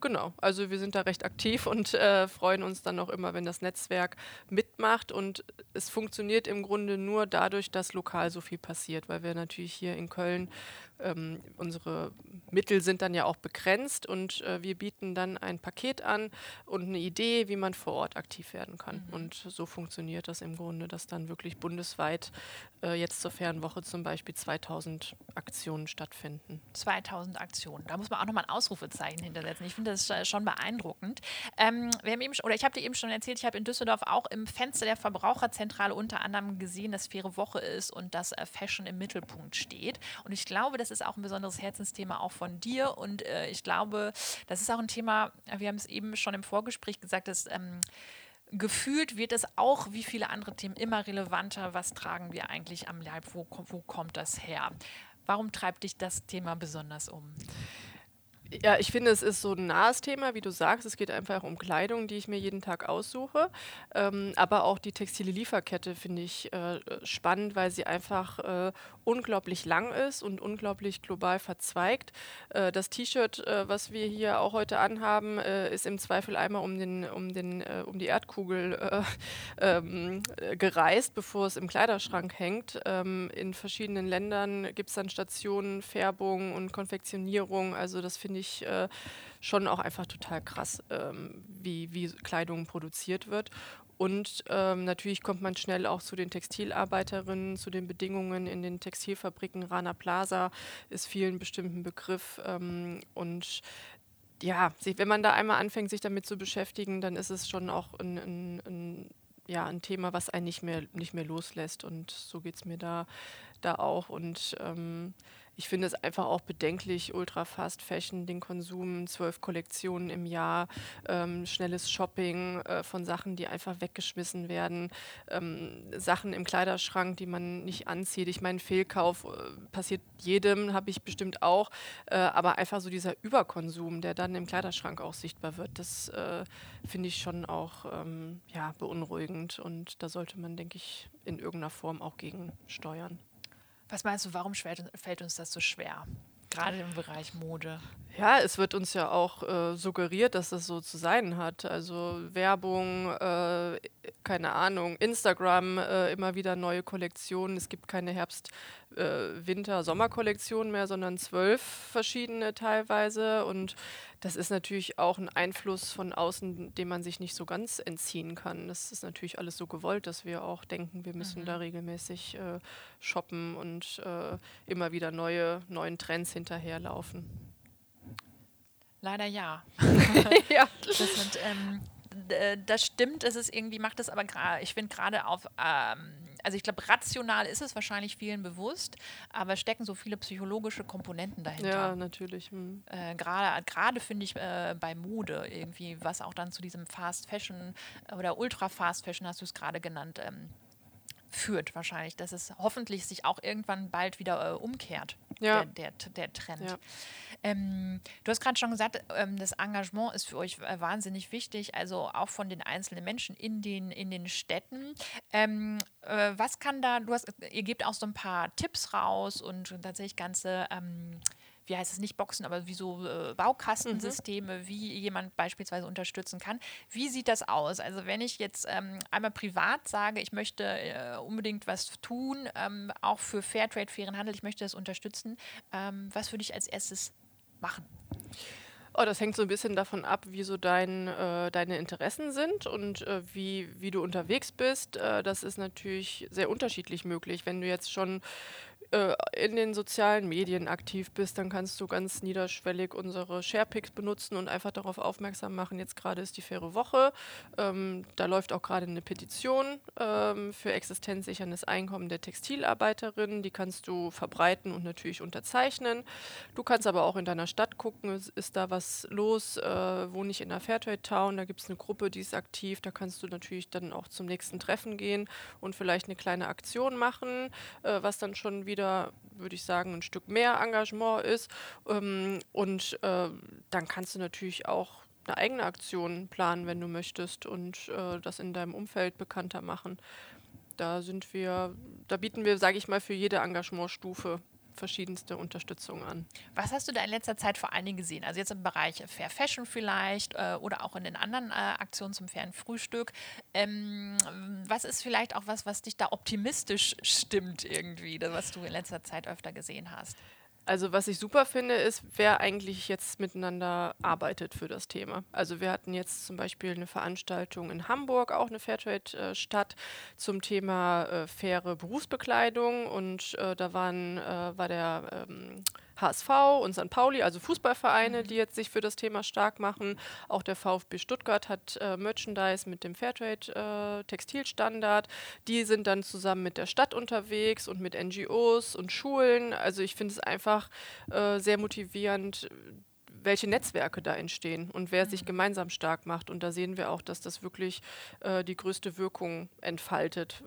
[SPEAKER 2] Genau, also wir sind da recht aktiv und äh, freuen uns dann auch immer, wenn das Netzwerk mit mitmacht und es funktioniert im Grunde nur dadurch, dass lokal so viel passiert, weil wir natürlich hier in Köln ähm, unsere Mittel sind dann ja auch begrenzt und äh, wir bieten dann ein Paket an und eine Idee, wie man vor Ort aktiv werden kann. Mhm. Und so funktioniert das im Grunde, dass dann wirklich bundesweit äh, jetzt zur Fernwoche zum Beispiel 2000 Aktionen stattfinden.
[SPEAKER 1] 2000 Aktionen. Da muss man auch nochmal ein Ausrufezeichen hintersetzen. Ich finde das schon beeindruckend. Ähm, wir haben eben, oder ich habe dir eben schon erzählt, ich habe in Düsseldorf auch im Fenster der Verbraucherzentrale unter anderem gesehen, dass faire Woche ist und dass äh, Fashion im Mittelpunkt steht. Und ich glaube, das ist auch ein besonderes Herzensthema auch von dir. Und äh, ich glaube, das ist auch ein Thema, wir haben es eben schon im Vorgespräch gesagt, dass ähm, gefühlt wird es auch wie viele andere Themen immer relevanter. Was tragen wir eigentlich am Leib? Wo, wo kommt das her? Warum treibt dich das Thema besonders um?
[SPEAKER 2] Ja, ich finde, es ist so ein nahes Thema, wie du sagst. Es geht einfach um Kleidung, die ich mir jeden Tag aussuche. Ähm, aber auch die textile Lieferkette finde ich äh, spannend, weil sie einfach äh, unglaublich lang ist und unglaublich global verzweigt. Äh, das T-Shirt, äh, was wir hier auch heute anhaben, äh, ist im Zweifel einmal um, den, um, den, äh, um die Erdkugel ähm, gereist, bevor es im Kleiderschrank hängt. Ähm, in verschiedenen Ländern gibt es dann Stationen, Färbung und Konfektionierung. Also das finde ich äh, schon auch einfach total krass, ähm, wie, wie Kleidung produziert wird. Und ähm, natürlich kommt man schnell auch zu den Textilarbeiterinnen, zu den Bedingungen in den Textilfabriken. Rana Plaza ist vielen bestimmten Begriff. Ähm, und ja, wenn man da einmal anfängt, sich damit zu beschäftigen, dann ist es schon auch ein, ein, ein ja, ein Thema, was einen nicht mehr, nicht mehr loslässt. Und so geht es mir da, da auch. Und ähm, ich finde es einfach auch bedenklich, Ultra Fast Fashion, den Konsum, zwölf Kollektionen im Jahr, ähm, schnelles Shopping äh, von Sachen, die einfach weggeschmissen werden, ähm, Sachen im Kleiderschrank, die man nicht anzieht. Ich meine, Fehlkauf äh, passiert jedem, habe ich bestimmt auch, äh, aber einfach so dieser Überkonsum, der dann im Kleiderschrank auch sichtbar wird, das äh, finde ich schon auch ähm, ja, beunruhigend und da sollte man, denke ich, in irgendeiner Form auch gegen steuern.
[SPEAKER 1] Was meinst du, warum fällt uns das so schwer? Gerade im Bereich Mode.
[SPEAKER 2] Ja, es wird uns ja auch äh, suggeriert, dass das so zu sein hat. Also Werbung, äh, keine Ahnung, Instagram, äh, immer wieder neue Kollektionen. Es gibt keine Herbst-, äh, Winter-, Sommerkollektionen mehr, sondern zwölf verschiedene teilweise. Und das ist natürlich auch ein Einfluss von außen, dem man sich nicht so ganz entziehen kann. Das ist natürlich alles so gewollt, dass wir auch denken, wir müssen mhm. da regelmäßig äh, shoppen und äh, immer wieder neue, neuen Trends hinterherlaufen.
[SPEAKER 1] Leider ja. ja. Das sind, ähm, das stimmt, es ist irgendwie, macht es aber gerade, ich finde gerade auf, ähm, also ich glaube, rational ist es wahrscheinlich vielen bewusst, aber stecken so viele psychologische Komponenten dahinter.
[SPEAKER 2] Ja, natürlich. Hm.
[SPEAKER 1] Äh, gerade finde ich äh, bei Mode irgendwie, was auch dann zu diesem Fast Fashion oder Ultra Fast Fashion, hast du es gerade genannt, ähm, führt wahrscheinlich, dass es hoffentlich sich auch irgendwann bald wieder äh, umkehrt, ja. der, der, der Trend. Ja. Ähm, du hast gerade schon gesagt, ähm, das Engagement ist für euch äh, wahnsinnig wichtig, also auch von den einzelnen Menschen in den, in den Städten. Ähm, äh, was kann da, du hast, ihr gebt auch so ein paar Tipps raus und tatsächlich ganze ähm, wie heißt es nicht Boxen, aber wie so äh, Baukastensysteme, mhm. wie jemand beispielsweise unterstützen kann. Wie sieht das aus? Also wenn ich jetzt ähm, einmal privat sage, ich möchte äh, unbedingt was tun, ähm, auch für Fairtrade, fairen Handel, ich möchte das unterstützen, ähm, was würde ich als erstes machen?
[SPEAKER 2] Oh, das hängt so ein bisschen davon ab, wie so dein, äh, deine Interessen sind und äh, wie, wie du unterwegs bist. Äh, das ist natürlich sehr unterschiedlich möglich. Wenn du jetzt schon äh, in den sozialen Medien aktiv bist, dann kannst du ganz niederschwellig unsere Sharepics benutzen und einfach darauf aufmerksam machen. Jetzt gerade ist die faire Woche. Ähm, da läuft auch gerade eine Petition ähm, für existenzsicherndes Einkommen der Textilarbeiterinnen. Die kannst du verbreiten und natürlich unterzeichnen. Du kannst aber auch in deiner Stadt gucken, ist, da was los? Äh, wohne ich in der Fairtrade Town? Da gibt es eine Gruppe, die ist aktiv. Da kannst du natürlich dann auch zum nächsten Treffen gehen und vielleicht eine kleine Aktion machen, äh, was dann schon wieder wieder, würde ich sagen, ein Stück mehr Engagement ist. Ähm, und äh, dann kannst du natürlich auch eine eigene Aktion planen, wenn du möchtest und äh, das in deinem Umfeld bekannter machen. Da sind wir, da bieten wir, sage ich mal, für jede Engagementstufe verschiedenste Unterstützung an.
[SPEAKER 1] Was hast du da in letzter Zeit vor allen Dingen gesehen? Also jetzt im Bereich Fair Fashion vielleicht äh, oder auch in den anderen äh, Aktionen zum fairen Frühstück. Ähm, was ist vielleicht auch was, was dich da optimistisch stimmt irgendwie, was du in letzter Zeit öfter gesehen hast?
[SPEAKER 2] Also was ich super finde, ist, wer eigentlich jetzt miteinander arbeitet für das Thema. Also wir hatten jetzt zum Beispiel eine Veranstaltung in Hamburg, auch eine Fairtrade-Stadt, zum Thema äh, faire Berufsbekleidung und äh, da waren, äh, war der ähm, HSV und St. Pauli, also Fußballvereine, die jetzt sich für das Thema stark machen. Auch der VfB Stuttgart hat äh, Merchandise mit dem Fairtrade äh, Textilstandard. Die sind dann zusammen mit der Stadt unterwegs und mit NGOs und Schulen. Also ich finde es einfach äh, sehr motivierend, welche Netzwerke da entstehen und wer sich mhm. gemeinsam stark macht. Und da sehen wir auch, dass das wirklich äh, die größte Wirkung entfaltet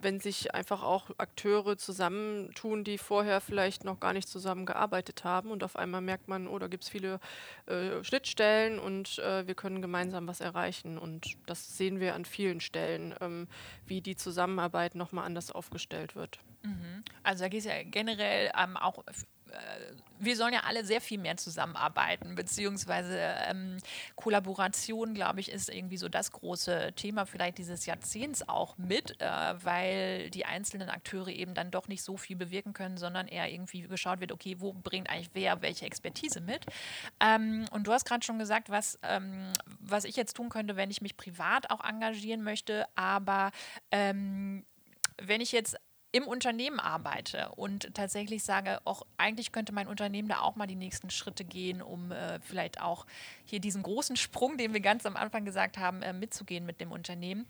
[SPEAKER 2] wenn sich einfach auch Akteure zusammentun, die vorher vielleicht noch gar nicht zusammengearbeitet haben und auf einmal merkt man, oh, da gibt es viele äh, Schnittstellen und äh, wir können gemeinsam was erreichen. Und das sehen wir an vielen Stellen, ähm, wie die Zusammenarbeit nochmal anders aufgestellt wird.
[SPEAKER 1] Mhm. Also da geht es ja generell ähm, auch wir sollen ja alle sehr viel mehr zusammenarbeiten, beziehungsweise ähm, Kollaboration, glaube ich, ist irgendwie so das große Thema vielleicht dieses Jahrzehnts auch mit, äh, weil die einzelnen Akteure eben dann doch nicht so viel bewirken können, sondern eher irgendwie geschaut wird, okay, wo bringt eigentlich wer welche Expertise mit? Ähm, und du hast gerade schon gesagt, was, ähm, was ich jetzt tun könnte, wenn ich mich privat auch engagieren möchte, aber ähm, wenn ich jetzt im Unternehmen arbeite und tatsächlich sage, auch eigentlich könnte mein Unternehmen da auch mal die nächsten Schritte gehen, um äh, vielleicht auch hier diesen großen Sprung, den wir ganz am Anfang gesagt haben, äh, mitzugehen mit dem Unternehmen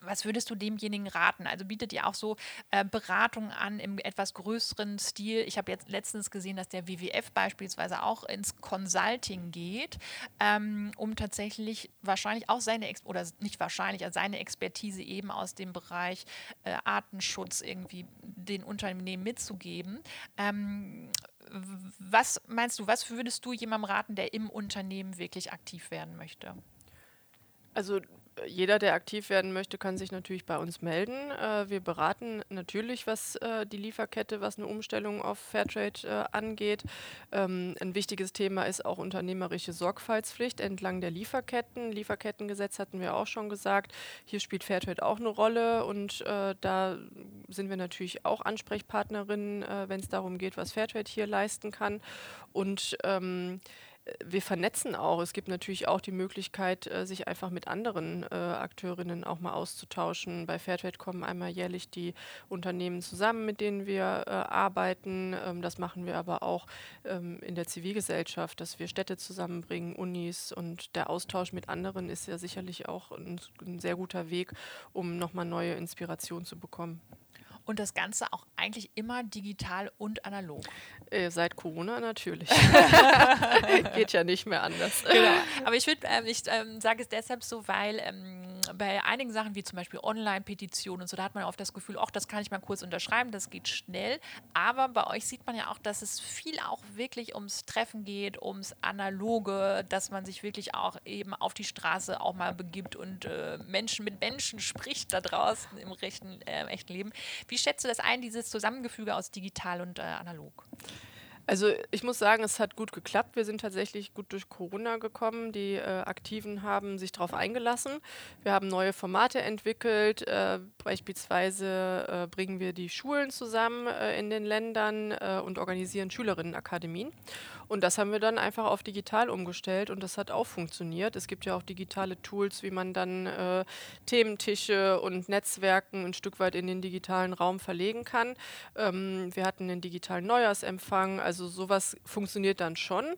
[SPEAKER 1] was würdest du demjenigen raten? Also bietet ihr auch so äh, Beratungen an im etwas größeren Stil? Ich habe jetzt letztens gesehen, dass der WWF beispielsweise auch ins Consulting geht, ähm, um tatsächlich wahrscheinlich auch seine, Ex oder nicht wahrscheinlich, also seine Expertise eben aus dem Bereich äh, Artenschutz irgendwie den Unternehmen mitzugeben. Ähm, was meinst du, was würdest du jemandem raten, der im Unternehmen wirklich aktiv werden möchte?
[SPEAKER 2] Also jeder, der aktiv werden möchte, kann sich natürlich bei uns melden. Äh, wir beraten natürlich, was äh, die Lieferkette, was eine Umstellung auf Fairtrade äh, angeht. Ähm, ein wichtiges Thema ist auch unternehmerische Sorgfaltspflicht entlang der Lieferketten. Lieferkettengesetz hatten wir auch schon gesagt. Hier spielt Fairtrade auch eine Rolle und äh, da sind wir natürlich auch Ansprechpartnerinnen, äh, wenn es darum geht, was Fairtrade hier leisten kann. Und ähm, wir vernetzen auch. Es gibt natürlich auch die Möglichkeit, äh, sich einfach mit anderen äh, Akteurinnen auch mal auszutauschen. Bei Fairtrade kommen einmal jährlich die Unternehmen zusammen, mit denen wir äh, arbeiten. Ähm, das machen wir aber auch ähm, in der Zivilgesellschaft, dass wir Städte zusammenbringen, Unis und der Austausch mit anderen ist ja sicherlich auch ein, ein sehr guter Weg, um nochmal neue Inspiration zu bekommen.
[SPEAKER 1] Und das Ganze auch eigentlich immer digital und analog.
[SPEAKER 2] Äh, seit Corona natürlich. Geht ja nicht mehr anders.
[SPEAKER 1] Genau. Aber ich, äh, ich äh, sage es deshalb so, weil ähm, bei einigen Sachen wie zum Beispiel Online-Petitionen und so, da hat man oft das Gefühl, ach, das kann ich mal kurz unterschreiben, das geht schnell. Aber bei euch sieht man ja auch, dass es viel auch wirklich ums Treffen geht, ums Analoge, dass man sich wirklich auch eben auf die Straße auch mal begibt und äh, Menschen mit Menschen spricht da draußen im rechten, äh, echten Leben. Wie schätzt du das ein, dieses Zusammengefüge aus digital und äh, analog?
[SPEAKER 2] Also ich muss sagen, es hat gut geklappt. Wir sind tatsächlich gut durch Corona gekommen. Die äh, Aktiven haben sich darauf eingelassen. Wir haben neue Formate entwickelt. Äh, beispielsweise äh, bringen wir die Schulen zusammen äh, in den Ländern äh, und organisieren Schülerinnenakademien. Und das haben wir dann einfach auf digital umgestellt und das hat auch funktioniert. Es gibt ja auch digitale Tools, wie man dann äh, Thementische und Netzwerken ein Stück weit in den digitalen Raum verlegen kann. Ähm, wir hatten den digitalen Neujahrsempfang, also sowas funktioniert dann schon.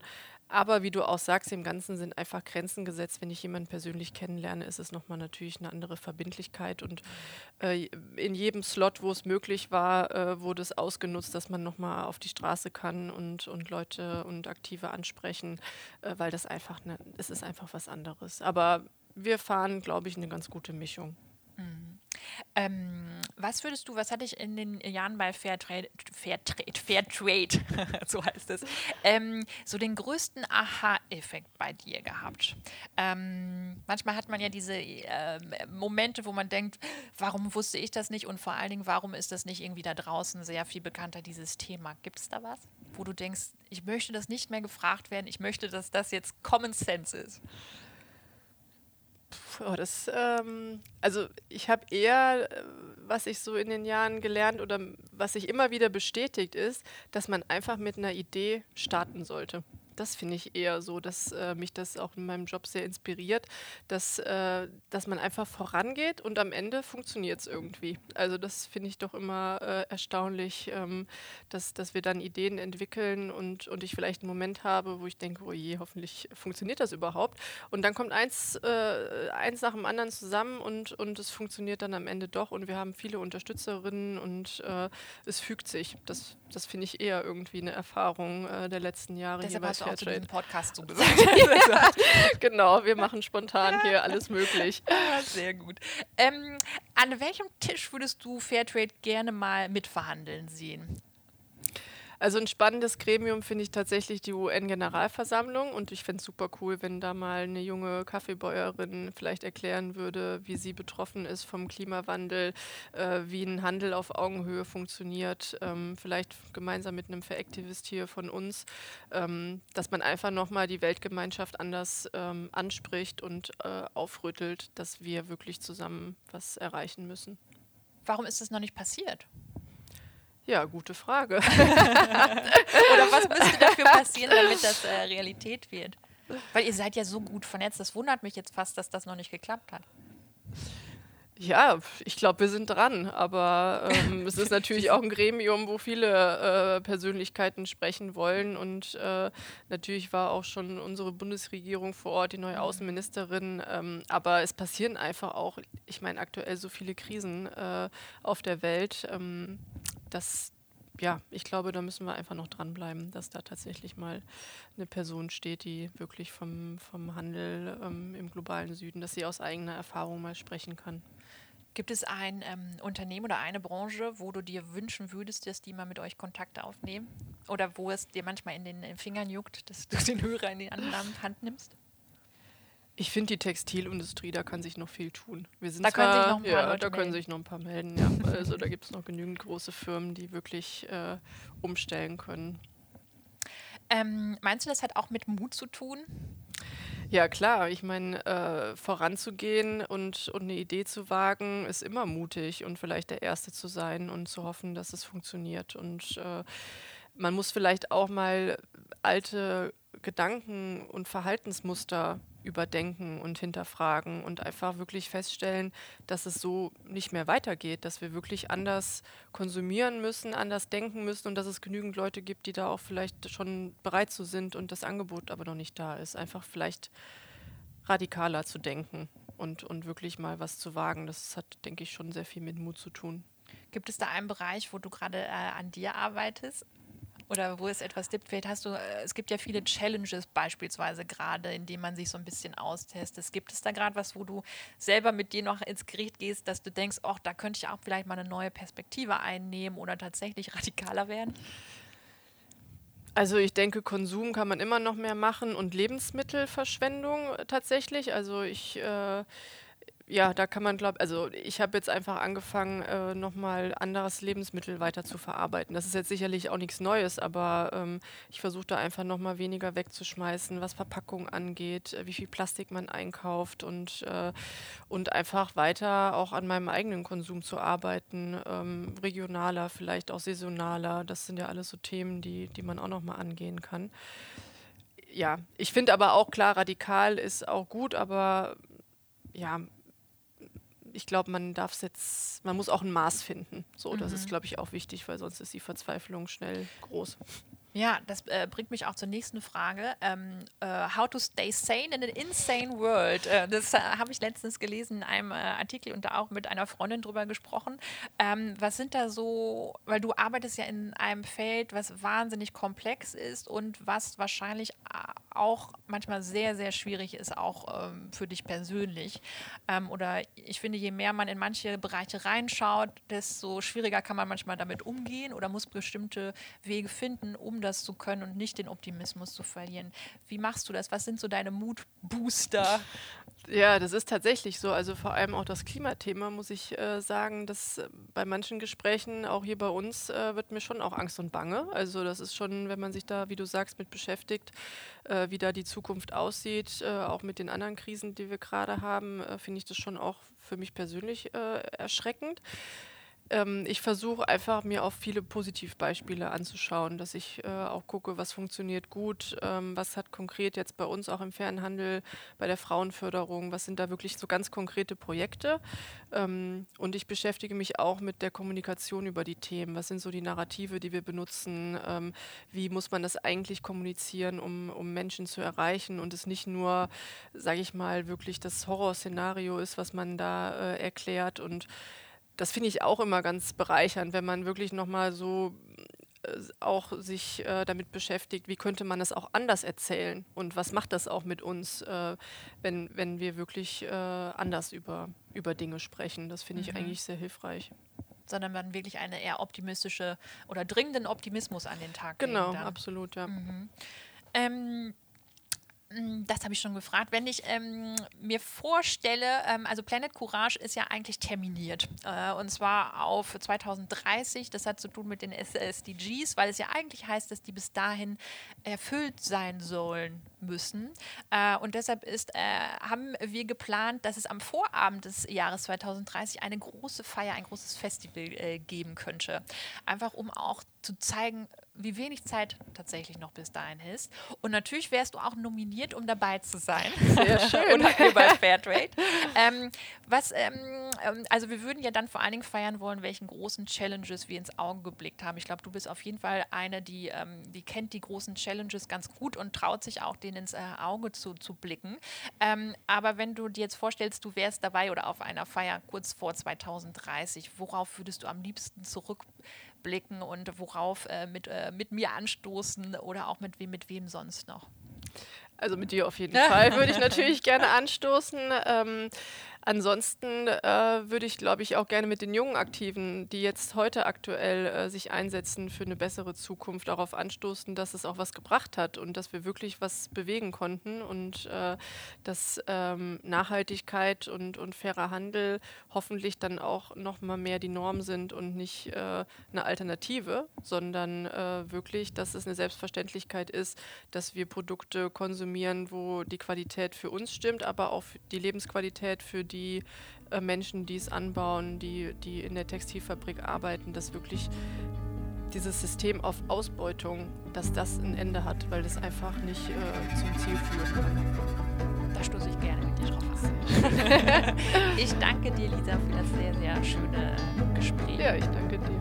[SPEAKER 2] Aber wie du auch sagst, im Ganzen sind einfach Grenzen gesetzt. Wenn ich jemanden persönlich kennenlerne, ist es nochmal natürlich eine andere Verbindlichkeit. Und äh, in jedem Slot, wo es möglich war, äh, wurde es ausgenutzt, dass man nochmal auf die Straße kann und, und Leute und Aktive ansprechen, äh, weil das einfach, ne, es ist einfach was anderes. Aber wir fahren, glaube ich, eine ganz gute Mischung.
[SPEAKER 1] Mhm. Ähm, was würdest du, was hatte ich in den Jahren bei Fairtrade, Fairtrade, Fairtrade, so heißt es, ähm, so den größten Aha-Effekt bei dir gehabt? Ähm, manchmal hat man ja diese äh, Momente, wo man denkt, warum wusste ich das nicht und vor allen Dingen, warum ist das nicht irgendwie da draußen sehr viel bekannter, dieses Thema? Gibt es da was, wo du denkst, ich möchte das nicht mehr gefragt werden, ich möchte, dass das jetzt Common Sense ist?
[SPEAKER 2] Oh, das, ähm, also ich habe eher, äh, was ich so in den Jahren gelernt oder was sich immer wieder bestätigt ist, dass man einfach mit einer Idee starten sollte das finde ich eher so, dass äh, mich das auch in meinem Job sehr inspiriert, dass, äh, dass man einfach vorangeht und am Ende funktioniert es irgendwie. Also das finde ich doch immer äh, erstaunlich, ähm, dass, dass wir dann Ideen entwickeln und, und ich vielleicht einen Moment habe, wo ich denke, oh je, hoffentlich funktioniert das überhaupt. Und dann kommt eins, äh, eins nach dem anderen zusammen und, und es funktioniert dann am Ende doch und wir haben viele Unterstützerinnen und äh, es fügt sich. Das, das finde ich eher irgendwie eine Erfahrung äh, der letzten Jahre.
[SPEAKER 1] Deshalb hast du auch zu diesem Podcast
[SPEAKER 2] so gesagt. genau, wir machen spontan hier alles möglich.
[SPEAKER 1] Ah, sehr gut. Ähm, an welchem Tisch würdest du Fairtrade gerne mal mitverhandeln sehen?
[SPEAKER 2] Also ein spannendes Gremium finde ich tatsächlich die UN-Generalversammlung und ich fände es super cool, wenn da mal eine junge Kaffeebäuerin vielleicht erklären würde, wie sie betroffen ist vom Klimawandel, äh, wie ein Handel auf Augenhöhe funktioniert, ähm, vielleicht gemeinsam mit einem Veraktivist hier von uns, ähm, dass man einfach nochmal die Weltgemeinschaft anders ähm, anspricht und äh, aufrüttelt, dass wir wirklich zusammen was erreichen müssen.
[SPEAKER 1] Warum ist das noch nicht passiert?
[SPEAKER 2] Ja, gute Frage.
[SPEAKER 1] Oder was müsste dafür passieren, damit das äh, Realität wird? Weil ihr seid ja so gut vernetzt. Das wundert mich jetzt fast, dass das noch nicht geklappt hat.
[SPEAKER 2] Ja, ich glaube, wir sind dran. Aber ähm, es ist natürlich auch ein Gremium, wo viele äh, Persönlichkeiten sprechen wollen. Und äh, natürlich war auch schon unsere Bundesregierung vor Ort, die neue mhm. Außenministerin. Ähm, aber es passieren einfach auch, ich meine, aktuell so viele Krisen äh, auf der Welt. Ähm, dass, ja, ich glaube, da müssen wir einfach noch dranbleiben, dass da tatsächlich mal eine Person steht, die wirklich vom, vom Handel ähm, im globalen Süden, dass sie aus eigener Erfahrung mal sprechen kann.
[SPEAKER 1] Gibt es ein ähm, Unternehmen oder eine Branche, wo du dir wünschen würdest, dass die mal mit euch Kontakte aufnehmen? Oder wo es dir manchmal in den Fingern juckt, dass du den Hörer in die andere Hand nimmst?
[SPEAKER 2] Ich finde die Textilindustrie, da kann sich noch viel tun. Wir sind
[SPEAKER 1] da
[SPEAKER 2] zwar,
[SPEAKER 1] können sich noch ein paar
[SPEAKER 2] ja, da können sich noch ein paar melden. Ja. Also da gibt es noch genügend große Firmen, die wirklich äh, umstellen können.
[SPEAKER 1] Ähm, meinst du, das hat auch mit Mut zu tun?
[SPEAKER 2] Ja, klar. Ich meine, äh, voranzugehen und, und eine Idee zu wagen, ist immer mutig und vielleicht der Erste zu sein und zu hoffen, dass es funktioniert. Und äh, man muss vielleicht auch mal alte Gedanken und Verhaltensmuster überdenken und hinterfragen und einfach wirklich feststellen, dass es so nicht mehr weitergeht, dass wir wirklich anders konsumieren müssen, anders denken müssen und dass es genügend Leute gibt, die da auch vielleicht schon bereit zu sind und das Angebot aber noch nicht da ist. Einfach vielleicht radikaler zu denken und, und wirklich mal was zu wagen. Das hat, denke ich, schon sehr viel mit Mut zu tun.
[SPEAKER 1] Gibt es da einen Bereich, wo du gerade äh, an dir arbeitest? Oder wo es etwas gibt. Vielleicht hast du, äh, es gibt ja viele Challenges beispielsweise gerade, in denen man sich so ein bisschen austestet. Gibt es da gerade was, wo du selber mit dir noch ins Gericht gehst, dass du denkst, ach, da könnte ich auch vielleicht mal eine neue Perspektive einnehmen oder tatsächlich radikaler werden?
[SPEAKER 2] Also ich denke, Konsum kann man immer noch mehr machen und Lebensmittelverschwendung tatsächlich. Also ich äh, ja, da kann man, glaube also ich habe jetzt einfach angefangen, äh, nochmal anderes Lebensmittel weiter zu verarbeiten. Das ist jetzt sicherlich auch nichts Neues, aber ähm, ich versuche da einfach nochmal weniger wegzuschmeißen, was Verpackung angeht, äh, wie viel Plastik man einkauft und, äh, und einfach weiter auch an meinem eigenen Konsum zu arbeiten, ähm, regionaler, vielleicht auch saisonaler. Das sind ja alles so Themen, die, die man auch nochmal angehen kann. Ja, ich finde aber auch klar, radikal ist auch gut, aber ja, ich glaube, man darf es jetzt, man muss auch ein Maß finden. So, mhm. das ist, mhm. glaube ich, auch wichtig, weil sonst ist die Verzweiflung schnell groß.
[SPEAKER 1] Ja, das äh, bringt mich auch zur nächsten Frage. Ähm, äh, how to stay sane in an insane world. Äh, das äh, habe ich letztens gelesen in einem äh, Artikel und da auch mit einer Freundin drüber gesprochen. Ähm, was sind da so, weil du arbeitest ja in einem Feld, was wahnsinnig komplex ist und was wahrscheinlich auch manchmal sehr, sehr schwierig ist, auch ähm, für dich persönlich. Ähm, oder ich finde, je mehr man in manche Bereiche reinschaut, desto schwieriger kann man manchmal damit umgehen oder muss bestimmte Wege finden, um das zu können und nicht den Optimismus zu verlieren. Wie machst du das? Was sind so deine Mutbooster?
[SPEAKER 2] Ja, das ist tatsächlich so. Also vor allem auch das Klimathema, muss ich äh, sagen, dass äh, bei manchen Gesprächen, auch hier bei uns, äh, wird mir schon auch Angst und Bange. Also das ist schon, wenn man sich da, wie du sagst, mit beschäftigt, äh, wie da die Zukunft aussieht, äh, auch mit den anderen Krisen, die wir gerade haben, äh, finde ich das schon auch für mich persönlich erschreckend. Ähm, ich versuche einfach, mir auch viele Positivbeispiele anzuschauen, dass ich äh, auch gucke, was funktioniert gut, ähm, was hat konkret jetzt bei uns auch im Fernhandel, bei der Frauenförderung, was sind da wirklich so ganz konkrete Projekte. Ähm, und ich beschäftige mich auch mit der Kommunikation über die Themen. Was sind so die Narrative, die wir benutzen? Ähm, wie muss man das eigentlich kommunizieren, um, um Menschen zu erreichen und es nicht nur, sage ich mal, wirklich das Horrorszenario ist, was man da äh, erklärt und das finde ich auch immer ganz bereichernd, wenn man wirklich nochmal so äh, auch sich äh, damit beschäftigt, wie könnte man es auch anders erzählen und was macht das auch mit uns, äh, wenn, wenn wir wirklich äh, anders über, über Dinge sprechen. Das finde ich mhm. eigentlich sehr hilfreich.
[SPEAKER 1] Sondern man wirklich eine eher optimistische oder dringenden Optimismus an den Tag
[SPEAKER 2] Genau, absolut, ja.
[SPEAKER 1] Mhm. Ähm, hm, das habe ich schon gefragt. Wenn ich ähm, mir vorstelle, ähm, also Planet Courage ist ja eigentlich terminiert. Äh, und zwar auf 2030. Das hat zu tun mit den SDGs, weil es ja eigentlich heißt, dass die bis dahin erfüllt sein sollen müssen. Äh, und deshalb ist, äh, haben wir geplant, dass es am Vorabend des Jahres 2030 eine große Feier, ein großes Festival äh, geben könnte. Einfach um auch zu zeigen, wie wenig Zeit tatsächlich noch bis dahin ist. Und natürlich wärst du auch nominiert, um dabei zu sein.
[SPEAKER 2] Sehr schön.
[SPEAKER 1] Und hier bei Fairtrade. ähm, was, ähm, ähm, also wir würden ja dann vor allen Dingen feiern wollen, welchen großen Challenges wir ins Auge geblickt haben. Ich glaube, du bist auf jeden Fall eine, die, ähm, die kennt die großen Challenges ganz gut und traut sich auch, denen ins äh, Auge zu, zu blicken. Ähm, aber wenn du dir jetzt vorstellst, du wärst dabei oder auf einer Feier kurz vor 2030, worauf würdest du am liebsten zurückblicken? blicken und worauf äh, mit, äh, mit mir anstoßen oder auch mit wem, mit wem sonst noch.
[SPEAKER 2] Also mit dir auf jeden Fall würde ich natürlich gerne anstoßen. Ähm, Ansonsten äh, würde ich, glaube ich, auch gerne mit den jungen Aktiven, die jetzt heute aktuell äh, sich einsetzen für eine bessere Zukunft, darauf anstoßen, dass es auch was gebracht hat und dass wir wirklich was bewegen konnten und äh, dass ähm, Nachhaltigkeit und, und fairer Handel hoffentlich dann auch noch mal mehr die Norm sind und nicht äh, eine Alternative, sondern äh, wirklich, dass es eine Selbstverständlichkeit ist, dass wir Produkte konsumieren, wo die Qualität für uns stimmt, aber auch die Lebensqualität für die äh, Menschen, die es anbauen, die, die in der Textilfabrik arbeiten, dass wirklich dieses System auf Ausbeutung, dass das ein Ende hat, weil das einfach nicht äh, zum Ziel führen kann.
[SPEAKER 1] Da stoße ich gerne mit dir drauf ich danke dir, Lisa, für das sehr, sehr schöne Gespräch.
[SPEAKER 2] Ja, ich danke dir.